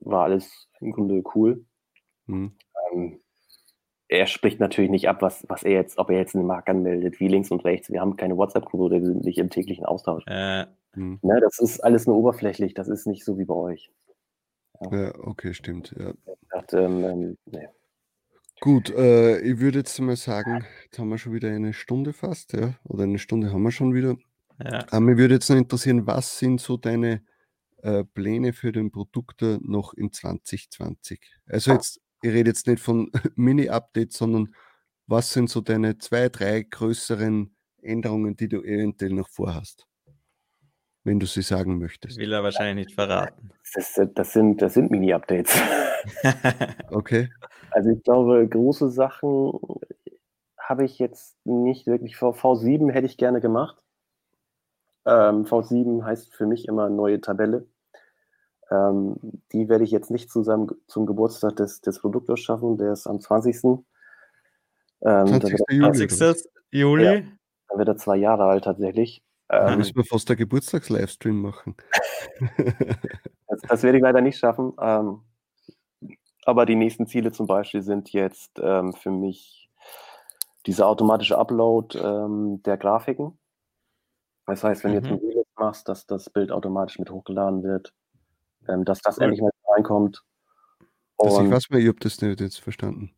Speaker 4: war alles im Grunde cool.
Speaker 1: Hm.
Speaker 4: Ähm, er spricht natürlich nicht ab, was, was er jetzt, ob er jetzt eine Marke anmeldet, wie links und rechts. Wir haben keine WhatsApp-Gruppe oder wir sind nicht im täglichen Austausch.
Speaker 3: Äh.
Speaker 4: Ne, das ist alles nur oberflächlich, das ist nicht so wie bei euch.
Speaker 1: Ja, okay, stimmt. Ja.
Speaker 4: Ich dachte, ähm, ähm, nee.
Speaker 1: Gut, äh, ich würde jetzt mal sagen, jetzt haben wir schon wieder eine Stunde fast, ja, oder eine Stunde haben wir schon wieder.
Speaker 3: ja.
Speaker 1: Aber mich würde jetzt noch interessieren, was sind so deine äh, Pläne für den Produkter noch in 2020? Also jetzt, ich rede jetzt nicht von Mini-Updates, sondern was sind so deine zwei, drei größeren Änderungen, die du eventuell noch vorhast? Wenn du sie sagen möchtest.
Speaker 3: Will er wahrscheinlich nicht verraten.
Speaker 4: das, das sind, das sind Mini-Updates.
Speaker 1: Okay.
Speaker 4: Also ich glaube, große Sachen habe ich jetzt nicht wirklich vor. V7 hätte ich gerne gemacht. Ähm, V7 heißt für mich immer neue Tabelle. Ähm, die werde ich jetzt nicht zusammen zum Geburtstag des, des Produktors schaffen. Der ist am 20. Ähm, da
Speaker 1: 20.
Speaker 4: wird,
Speaker 1: Juli. oder
Speaker 3: 20.
Speaker 1: was?
Speaker 3: Juli.
Speaker 4: Ja. da wird er zwei Jahre alt tatsächlich.
Speaker 1: Da
Speaker 4: Ähm,
Speaker 1: müssen wir fast einen Geburtstags-Livestream machen.
Speaker 4: Das, das werde ich leider nicht schaffen. Ähm, aber die nächsten Ziele zum Beispiel sind jetzt ähm, für mich dieser automatische Upload ähm, der Grafiken. Das heißt, wenn du jetzt
Speaker 3: Mhm.
Speaker 4: ein Video machst, dass das Bild automatisch mit hochgeladen wird, ähm, dass das
Speaker 3: Cool.
Speaker 4: endlich mal reinkommt.
Speaker 1: Dass ich weiß mal, ich habe das nicht jetzt verstanden.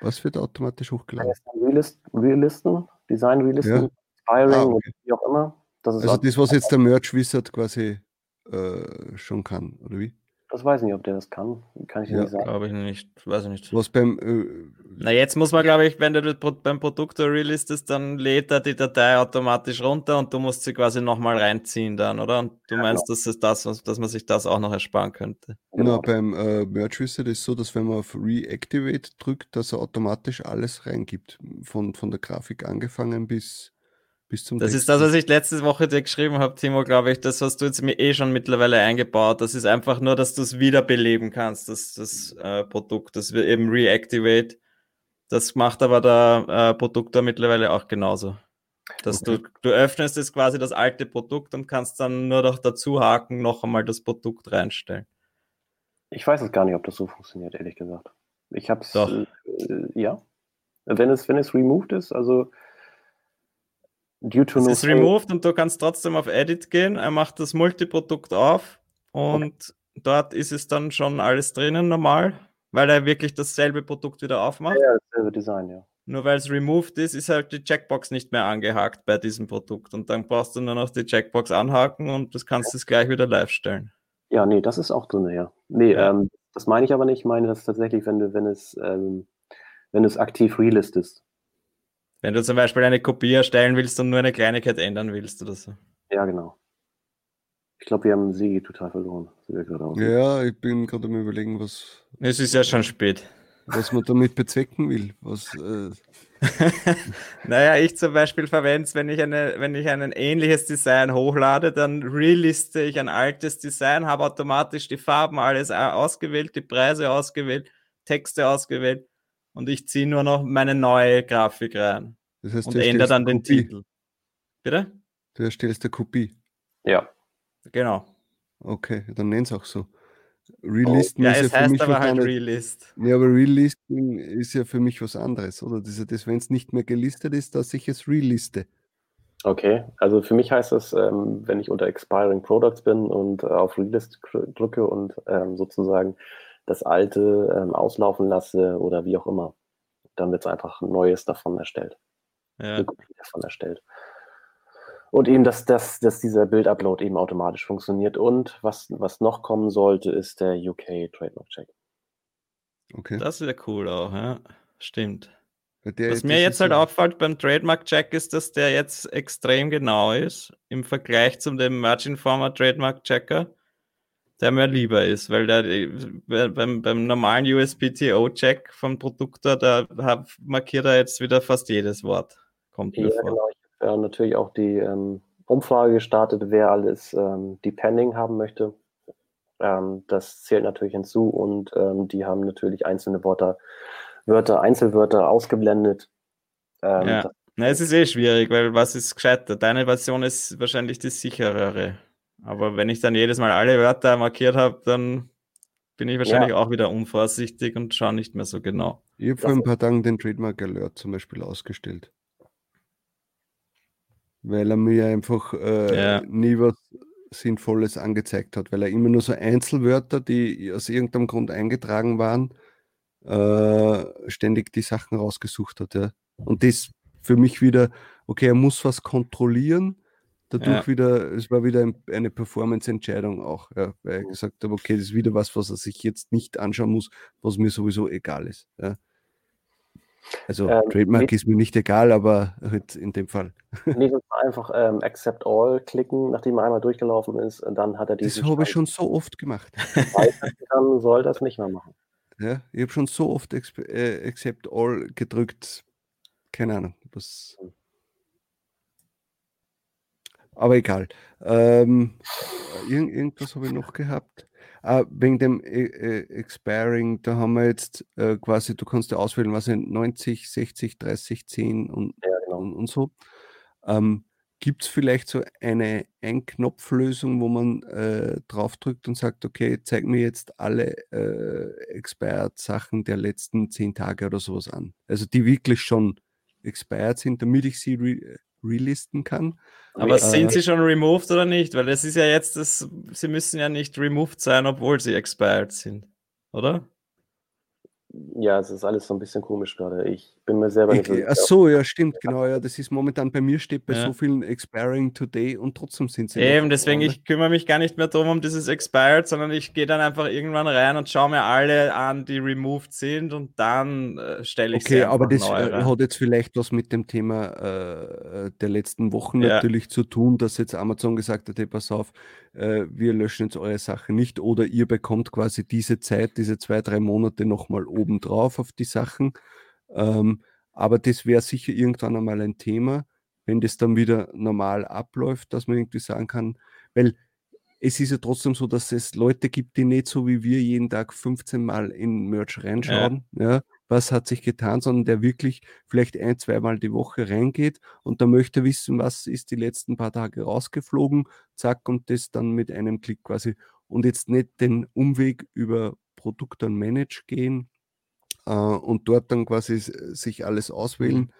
Speaker 1: Was wird automatisch hochgeladen?
Speaker 4: Realist, Realisten, Realisten,
Speaker 1: Ja.
Speaker 4: Inspiring
Speaker 1: Ah,
Speaker 4: und
Speaker 1: okay.
Speaker 4: wie auch immer. Das, ist
Speaker 1: Also das, was jetzt der Merch Wizard quasi äh, schon kann, oder wie?
Speaker 4: das weiß ich nicht, ob der das kann. Kann ich dir
Speaker 1: Ja,
Speaker 4: nicht sagen.
Speaker 3: Glaube ich nicht. Weiß ich nicht.
Speaker 1: Was beim äh,
Speaker 3: Na, jetzt muss man, glaube ich, wenn du beim Produkt relistest, dann lädt er die Datei automatisch runter und du musst sie quasi nochmal reinziehen dann, oder? Und du
Speaker 4: Ja,
Speaker 3: meinst, dass, es das, was- dass man sich das auch noch ersparen könnte.
Speaker 1: Genau,
Speaker 4: Genau.
Speaker 1: beim äh, Merch Wizard ist so, dass wenn man auf Reactivate drückt, dass er automatisch alles reingibt. Von, von der Grafik angefangen bis, bis zum
Speaker 3: Das
Speaker 1: Text.
Speaker 3: ist das, was ich letzte Woche dir geschrieben habe, Timo, glaube ich. Das hast du jetzt mir eh schon mittlerweile eingebaut. Das ist einfach nur, dass du es wiederbeleben kannst, das, das äh, Produkt. Das wird eben Reactivate. Das macht aber der äh, Produktor mittlerweile auch genauso. Dass
Speaker 1: Okay.
Speaker 3: du, du öffnest jetzt quasi das alte Produkt und kannst dann nur noch dazu haken, noch einmal das Produkt reinstellen.
Speaker 4: Ich weiß es gar nicht, ob das so funktioniert, ehrlich gesagt. Ich habe es,
Speaker 3: Doch.
Speaker 4: äh, ja. Wenn es, wenn es removed ist, also due to
Speaker 3: Es
Speaker 4: no
Speaker 3: ist removed und du kannst trotzdem auf Edit gehen. Er macht das Multiprodukt auf und dort ist es dann schon alles drinnen normal, weil er wirklich dasselbe Produkt wieder aufmacht.
Speaker 4: Ja, dasselbe Design, ja.
Speaker 3: Nur weil es removed ist, ist halt die Checkbox nicht mehr angehakt bei diesem Produkt. Und dann brauchst du nur noch die Checkbox anhaken und das kannst du es gleich wieder live stellen.
Speaker 4: Ja, nee, das ist auch drin, ja. Nee,
Speaker 3: Ja.
Speaker 4: Ähm, das meine ich aber nicht. Ich meine das tatsächlich, wenn du, wenn es, ähm, wenn du es aktiv relistest.
Speaker 3: Wenn du zum Beispiel eine Kopie erstellen willst und nur eine Kleinigkeit ändern willst oder so.
Speaker 4: Ja, genau. Ich glaube, wir haben Sigi total verloren. Er.
Speaker 1: Ja, ich bin gerade am überlegen, was,
Speaker 3: Es ist ja schon spät.
Speaker 1: was man damit bezwecken will. Was, äh,
Speaker 3: naja, ich zum Beispiel verwende es, wenn ich, eine, wenn ich ein ähnliches Design hochlade, dann reliste ich ein altes Design, habe automatisch die Farben alles au- ausgewählt, die Preise ausgewählt, Texte ausgewählt und ich ziehe nur noch meine neue Grafik rein
Speaker 1: das heißt,
Speaker 3: und
Speaker 1: du
Speaker 3: ändere dann den
Speaker 1: Kopie.
Speaker 3: Titel. Bitte?
Speaker 1: Du erstellst eine Kopie.
Speaker 4: Ja.
Speaker 3: Genau.
Speaker 1: Okay, dann nenn es auch so. Relisten
Speaker 3: Ja,
Speaker 1: ist ja für
Speaker 3: heißt
Speaker 1: mich
Speaker 3: aber
Speaker 1: was
Speaker 3: halt
Speaker 1: anderes.
Speaker 3: Relist.
Speaker 1: Ja, aber Relisting ist ja für mich was anderes, oder? Das, ist ja das, wenn es nicht mehr gelistet ist, dass ich es reliste.
Speaker 4: Okay, also für mich heißt das, ähm, wenn ich unter Expiring Products bin und äh, auf Relist dr- drücke und ähm, sozusagen das alte ähm, auslaufen lasse oder wie auch immer, dann wird einfach ein neues davon erstellt,
Speaker 3: Ja.
Speaker 4: eine Kopie davon erstellt. Und eben, dass, dass, dass dieser Bild-Upload eben automatisch funktioniert. Und was, was noch kommen sollte, ist der UK Trademark Check.
Speaker 1: Okay.
Speaker 3: Das wäre cool auch, ja. Stimmt.
Speaker 1: Der,
Speaker 3: Was mir
Speaker 1: das
Speaker 3: jetzt halt
Speaker 1: ja-
Speaker 3: auffällt beim Trademark-Check ist, dass der jetzt extrem genau ist im Vergleich zum dem Merge Informer Trademark-Checker, der mir lieber ist, weil der äh, beim, beim normalen USPTO-Check vom Produktor, da hab, markiert er jetzt wieder fast jedes Wort. Kommt
Speaker 4: Ja,
Speaker 3: vor.
Speaker 4: genau. Ich habe äh, natürlich auch die ähm, Umfrage gestartet, wer alles ähm, Depending haben möchte. Ähm, das zählt natürlich hinzu und ähm, die haben natürlich einzelne Wörter, Wörter, Einzelwörter ausgeblendet. Ähm,
Speaker 3: Ja. Na, es ist eh schwierig, weil was ist gescheiter? Deine Version ist wahrscheinlich die sicherere. Aber wenn ich dann jedes Mal alle Wörter markiert habe, dann bin ich wahrscheinlich auch wieder unvorsichtig und schaue nicht mehr so genau.
Speaker 1: Ich habe vor ein paar Tagen den Trademark Alert zum Beispiel ausgestellt. Weil er mir einfach äh,
Speaker 3: Ja.
Speaker 1: nie was Sinnvolles angezeigt hat, weil er immer nur so Einzelwörter, die aus irgendeinem Grund eingetragen waren, äh, ständig die Sachen rausgesucht hat. Ja. Und das für mich wieder, okay, er muss was kontrollieren, dadurch
Speaker 3: Ja.
Speaker 1: wieder, es war wieder ein, eine Performance-Entscheidung auch, ja, weil ich gesagt habe, okay, das ist wieder was, was er sich jetzt nicht anschauen muss, was mir sowieso egal ist. Ja. Also
Speaker 4: Ähm,
Speaker 1: Trademark ist mir nicht egal, aber halt in dem Fall.
Speaker 4: nächstes Mal einfach ähm, Accept All klicken, nachdem er einmal durchgelaufen ist. Und dann hat er
Speaker 1: Das
Speaker 4: diesen
Speaker 1: habe ich schon so oft gemacht.
Speaker 4: Dann soll das nicht mehr machen.
Speaker 1: Ja, ich habe schon so oft äh, Accept All gedrückt. Keine Ahnung. Was... Aber egal. Ähm, irgend, irgendwas habe ich noch gehabt. Ah, wegen dem äh, äh, Expiring, da haben wir jetzt äh, quasi, du kannst ja auswählen, was sind 90, 60, 30, 10 und,
Speaker 4: Ja, genau.
Speaker 1: und, und so. Ähm, Gibt es vielleicht so eine Ein-Knopf-Lösung, wo man äh, draufdrückt und sagt, okay, zeig mir jetzt alle äh, Expired-Sachen der letzten zehn Tage oder sowas an? Also die wirklich schon expired sind, damit ich sie relisten kann.
Speaker 3: Aber
Speaker 1: Äh,
Speaker 3: sind sie schon removed oder nicht? Weil das ist ja jetzt, das, sie müssen ja nicht removed sein, obwohl sie expired sind, oder?
Speaker 4: Ja, es ist alles so ein bisschen komisch gerade. Ich bin mir selber nicht so
Speaker 1: Ich, ach
Speaker 4: sicher.
Speaker 1: so, ja, stimmt, genau. Ja, das ist momentan bei mir steht bei
Speaker 3: Ja.
Speaker 1: so vielen expiring today und trotzdem sind sie.
Speaker 3: Eben, deswegen, ich kümmere mich gar nicht mehr darum, um dieses expired, sondern ich gehe dann einfach irgendwann rein und schaue mir alle an, die removed sind und dann äh, stelle ich sie
Speaker 1: Okay, aber das
Speaker 3: neu
Speaker 1: äh,
Speaker 3: rein.
Speaker 1: hat jetzt vielleicht was mit dem Thema äh, der letzten Wochen
Speaker 3: Ja.
Speaker 1: natürlich zu tun, dass jetzt Amazon gesagt hat, hey, pass auf, äh, wir löschen jetzt eure Sache nicht oder ihr bekommt quasi diese Zeit, diese zwei, drei Monate nochmal obendrauf auf die Sachen. Ähm, aber das wäre sicher irgendwann einmal ein Thema, wenn das dann wieder normal abläuft, dass man irgendwie sagen kann, weil es ist ja trotzdem so, dass es Leute gibt, die nicht so wie wir jeden Tag 15 Mal in Merch reinschauen, ja. was hat sich getan, sondern der wirklich vielleicht ein, zweimal die Woche reingeht und da möchte wissen, was ist die letzten paar Tage rausgeflogen, zack, und das dann mit einem Klick quasi und jetzt nicht den Umweg über Produkt und Manage gehen äh, und dort dann quasi sich alles auswählen.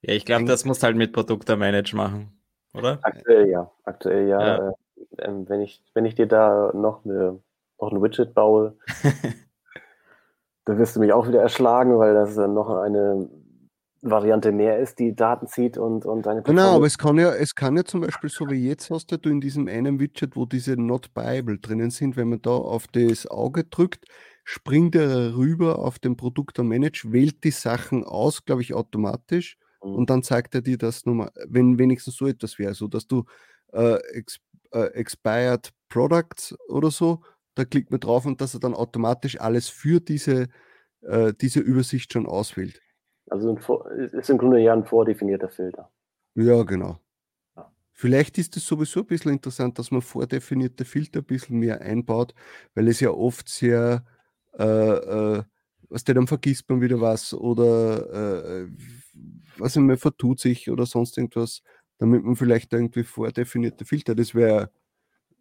Speaker 3: Ja, ich glaube, das musst halt mit Produktermanage machen, oder?
Speaker 4: Aktuell ja. Aktuell ja.
Speaker 3: Ja.
Speaker 4: Äh, ähm, wenn, ich, wenn ich dir da noch, eine, noch ein Widget baue, da wirst du mich auch wieder erschlagen, weil das äh, noch eine Variante mehr ist, die Daten zieht und, und deine
Speaker 1: Genau, aber es kann ja, es kann ja zum Beispiel so wie jetzt hast du in diesem einen Widget, wo diese Not Bible drinnen sind, wenn man da auf das Auge drückt, springt er rüber auf den Produkt und Manage, wählt die Sachen aus, glaube ich, automatisch
Speaker 4: Mhm.
Speaker 1: und dann zeigt er dir das nochmal, wenn wenigstens so etwas wäre, so dass du äh, ex, äh, Expired Products oder so, da klickt man drauf und dass er dann automatisch alles für diese, äh, diese Übersicht schon auswählt.
Speaker 4: Also ein ist im Grunde ja ein vordefinierter Filter.
Speaker 1: Ja, genau.
Speaker 4: Ja.
Speaker 1: Vielleicht ist es sowieso ein bisschen interessant, dass man vordefinierte Filter ein bisschen mehr einbaut, weil es ja oft sehr, äh, äh, was der dann vergisst man wieder was oder äh, was man vertut sich oder sonst irgendwas, damit man vielleicht irgendwie vordefinierte Filter, das wäre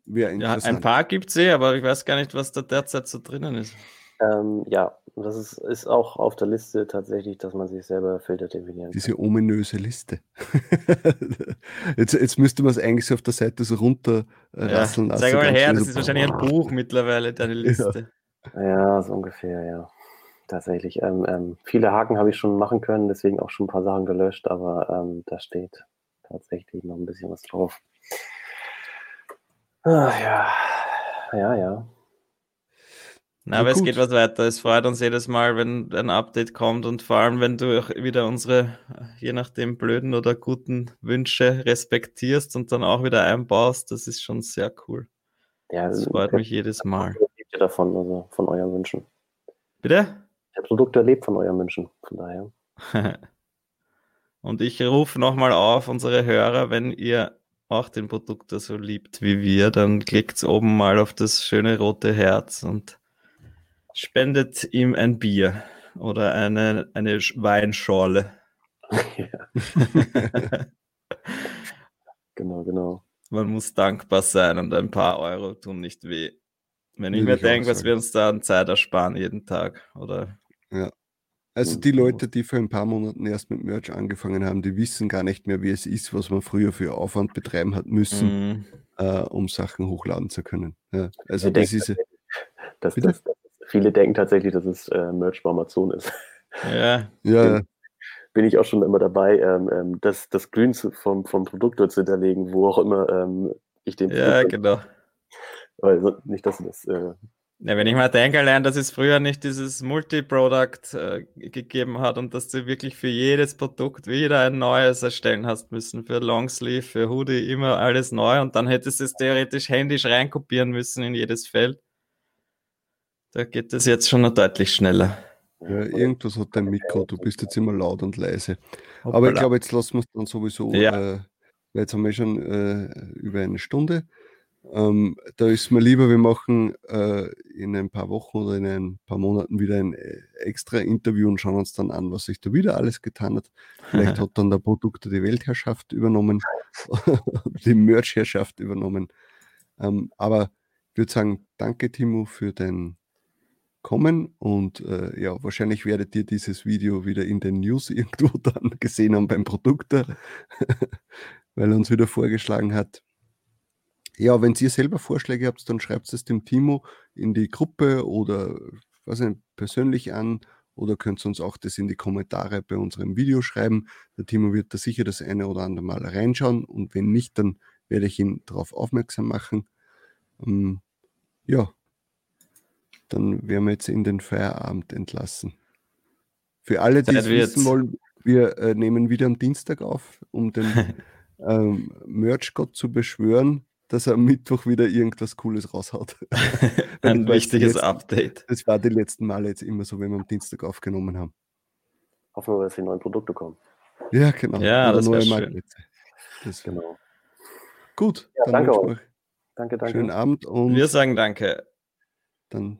Speaker 1: wäre
Speaker 3: Ja,
Speaker 1: interessant.
Speaker 3: ein paar gibt es eh, aber ich weiß gar nicht, was da derzeit so drinnen ist.
Speaker 4: Ähm, ja, das ist, ist auch auf der Liste tatsächlich, dass man sich selber Filter definieren kann.
Speaker 1: Diese ominöse Liste. jetzt, jetzt müsste man es eigentlich so auf der Seite so runter äh,
Speaker 3: Ja,
Speaker 1: lassen.
Speaker 3: Sag mal her, das
Speaker 1: so-
Speaker 3: ist wahrscheinlich ein Buch mittlerweile, deine Liste.
Speaker 4: Ja, so ungefähr, ja. Tatsächlich. Ähm, ähm, viele Haken habe ich schon machen können, deswegen auch schon ein paar Sachen gelöscht, aber ähm, da steht tatsächlich noch ein bisschen was drauf. Ah, ja, ja, ja.
Speaker 3: Na, aber es
Speaker 1: gut.
Speaker 3: geht was weiter. Es freut uns jedes Mal, wenn ein Update kommt und vor allem, wenn du auch wieder unsere, je nachdem, blöden oder guten Wünsche respektierst und dann auch wieder einbaust. Das ist schon sehr cool.
Speaker 4: ja
Speaker 3: Das freut mich jedes Mal.
Speaker 4: Ihr davon, also von euren Wünschen.
Speaker 3: Bitte?
Speaker 4: Der Produkt lebt von euren Wünschen, von daher.
Speaker 3: Und ich rufe nochmal auf, unsere Hörer, wenn ihr auch den Produkter so liebt wie wir, dann klickt oben mal auf das schöne rote Herz und spendet ihm ein Bier oder eine, eine Sch- Weinschorle.
Speaker 4: ja, genau, genau.
Speaker 3: Man muss dankbar sein und ein paar Euro tun nicht weh. Wenn ich mir denke, was wir uns da an Zeit ersparen jeden Tag. Oder
Speaker 1: Also die Leute, die vor ein paar Monaten erst mit Merch angefangen haben, die wissen gar nicht mehr, wie es ist, was man früher für Aufwand betreiben hat müssen,
Speaker 3: Mm,
Speaker 1: äh, um Sachen hochladen zu können. Ja, also
Speaker 4: Ich
Speaker 1: das
Speaker 4: denke,
Speaker 1: ist
Speaker 4: Das, das, das, viele denken tatsächlich, dass es äh, Merch bei Amazon ist.
Speaker 3: ja,
Speaker 1: ja,
Speaker 4: Bin ich auch schon immer dabei, ähm, ähm, das, das Grün zu, vom, vom Produkt dort zu hinterlegen, wo auch immer ähm, ich den
Speaker 3: ja,
Speaker 4: Produkt-
Speaker 3: genau.
Speaker 4: Weil so- nicht, dass du das äh,
Speaker 3: Ja, wenn ich mal denke, allein, dass es früher nicht dieses Multi-Product äh, gegeben hat und dass du wirklich für jedes Produkt wieder ein neues erstellen hast müssen. Für Longsleeve, für Hoodie, immer alles neu und dann hättest du es theoretisch händisch reinkopieren müssen in jedes Feld. Da geht es jetzt schon noch deutlich schneller.
Speaker 1: ja, irgendwas hat dein Mikro, du bist jetzt immer laut und leise. Aber ich glaube, jetzt lassen wir es dann sowieso,
Speaker 3: Ja.
Speaker 1: äh, weil jetzt haben wir schon äh, über eine Stunde. Ähm, da ist mir lieber, wir machen äh, in ein paar Wochen oder in ein paar Monaten wieder ein äh, extra Interview und schauen uns dann an, was sich da wieder alles getan hat. Vielleicht hat dann der Produkte die Weltherrschaft übernommen, die Merch-Herrschaft übernommen. Ähm, aber ich würde sagen, danke Timo für dein Kommen und äh, ja, wahrscheinlich werdet ihr dieses Video wieder in den News irgendwo dann gesehen haben beim Produkter, weil er uns wieder vorgeschlagen hat. Ja, wenn ihr selber Vorschläge habt, dann schreibt es dem Timo in die Gruppe oder was persönlich an oder könnt ihr uns auch das in die Kommentare bei unserem Video schreiben. Der Timo wird da sicher das eine oder andere Mal reinschauen und wenn nicht, dann werde ich ihn darauf aufmerksam machen. Ähm, ja, dann werden wir jetzt in den Feierabend entlassen. Für alle, die es wissen wollen, wir äh, nehmen wieder am Dienstag auf, um den ähm, Merch-Gott zu beschwören, dass er am Mittwoch wieder irgendwas Cooles raushaut.
Speaker 3: Ein wichtiges
Speaker 1: jetzt-
Speaker 3: Update.
Speaker 1: Das war die letzten Male jetzt immer so, wenn wir am Dienstag aufgenommen haben.
Speaker 4: hoffen wir, dass die neuen Produkte kommen.
Speaker 1: Ja, genau.
Speaker 3: Ja,
Speaker 1: Oder
Speaker 3: das
Speaker 1: neue
Speaker 3: schön.
Speaker 1: Das
Speaker 4: Genau.
Speaker 1: Gut,
Speaker 4: Ja,
Speaker 1: dann
Speaker 4: danke euch.
Speaker 1: euch
Speaker 4: Danke,
Speaker 1: einen schönen
Speaker 4: danke.
Speaker 1: Abend und
Speaker 3: Wir sagen Danke.
Speaker 1: dann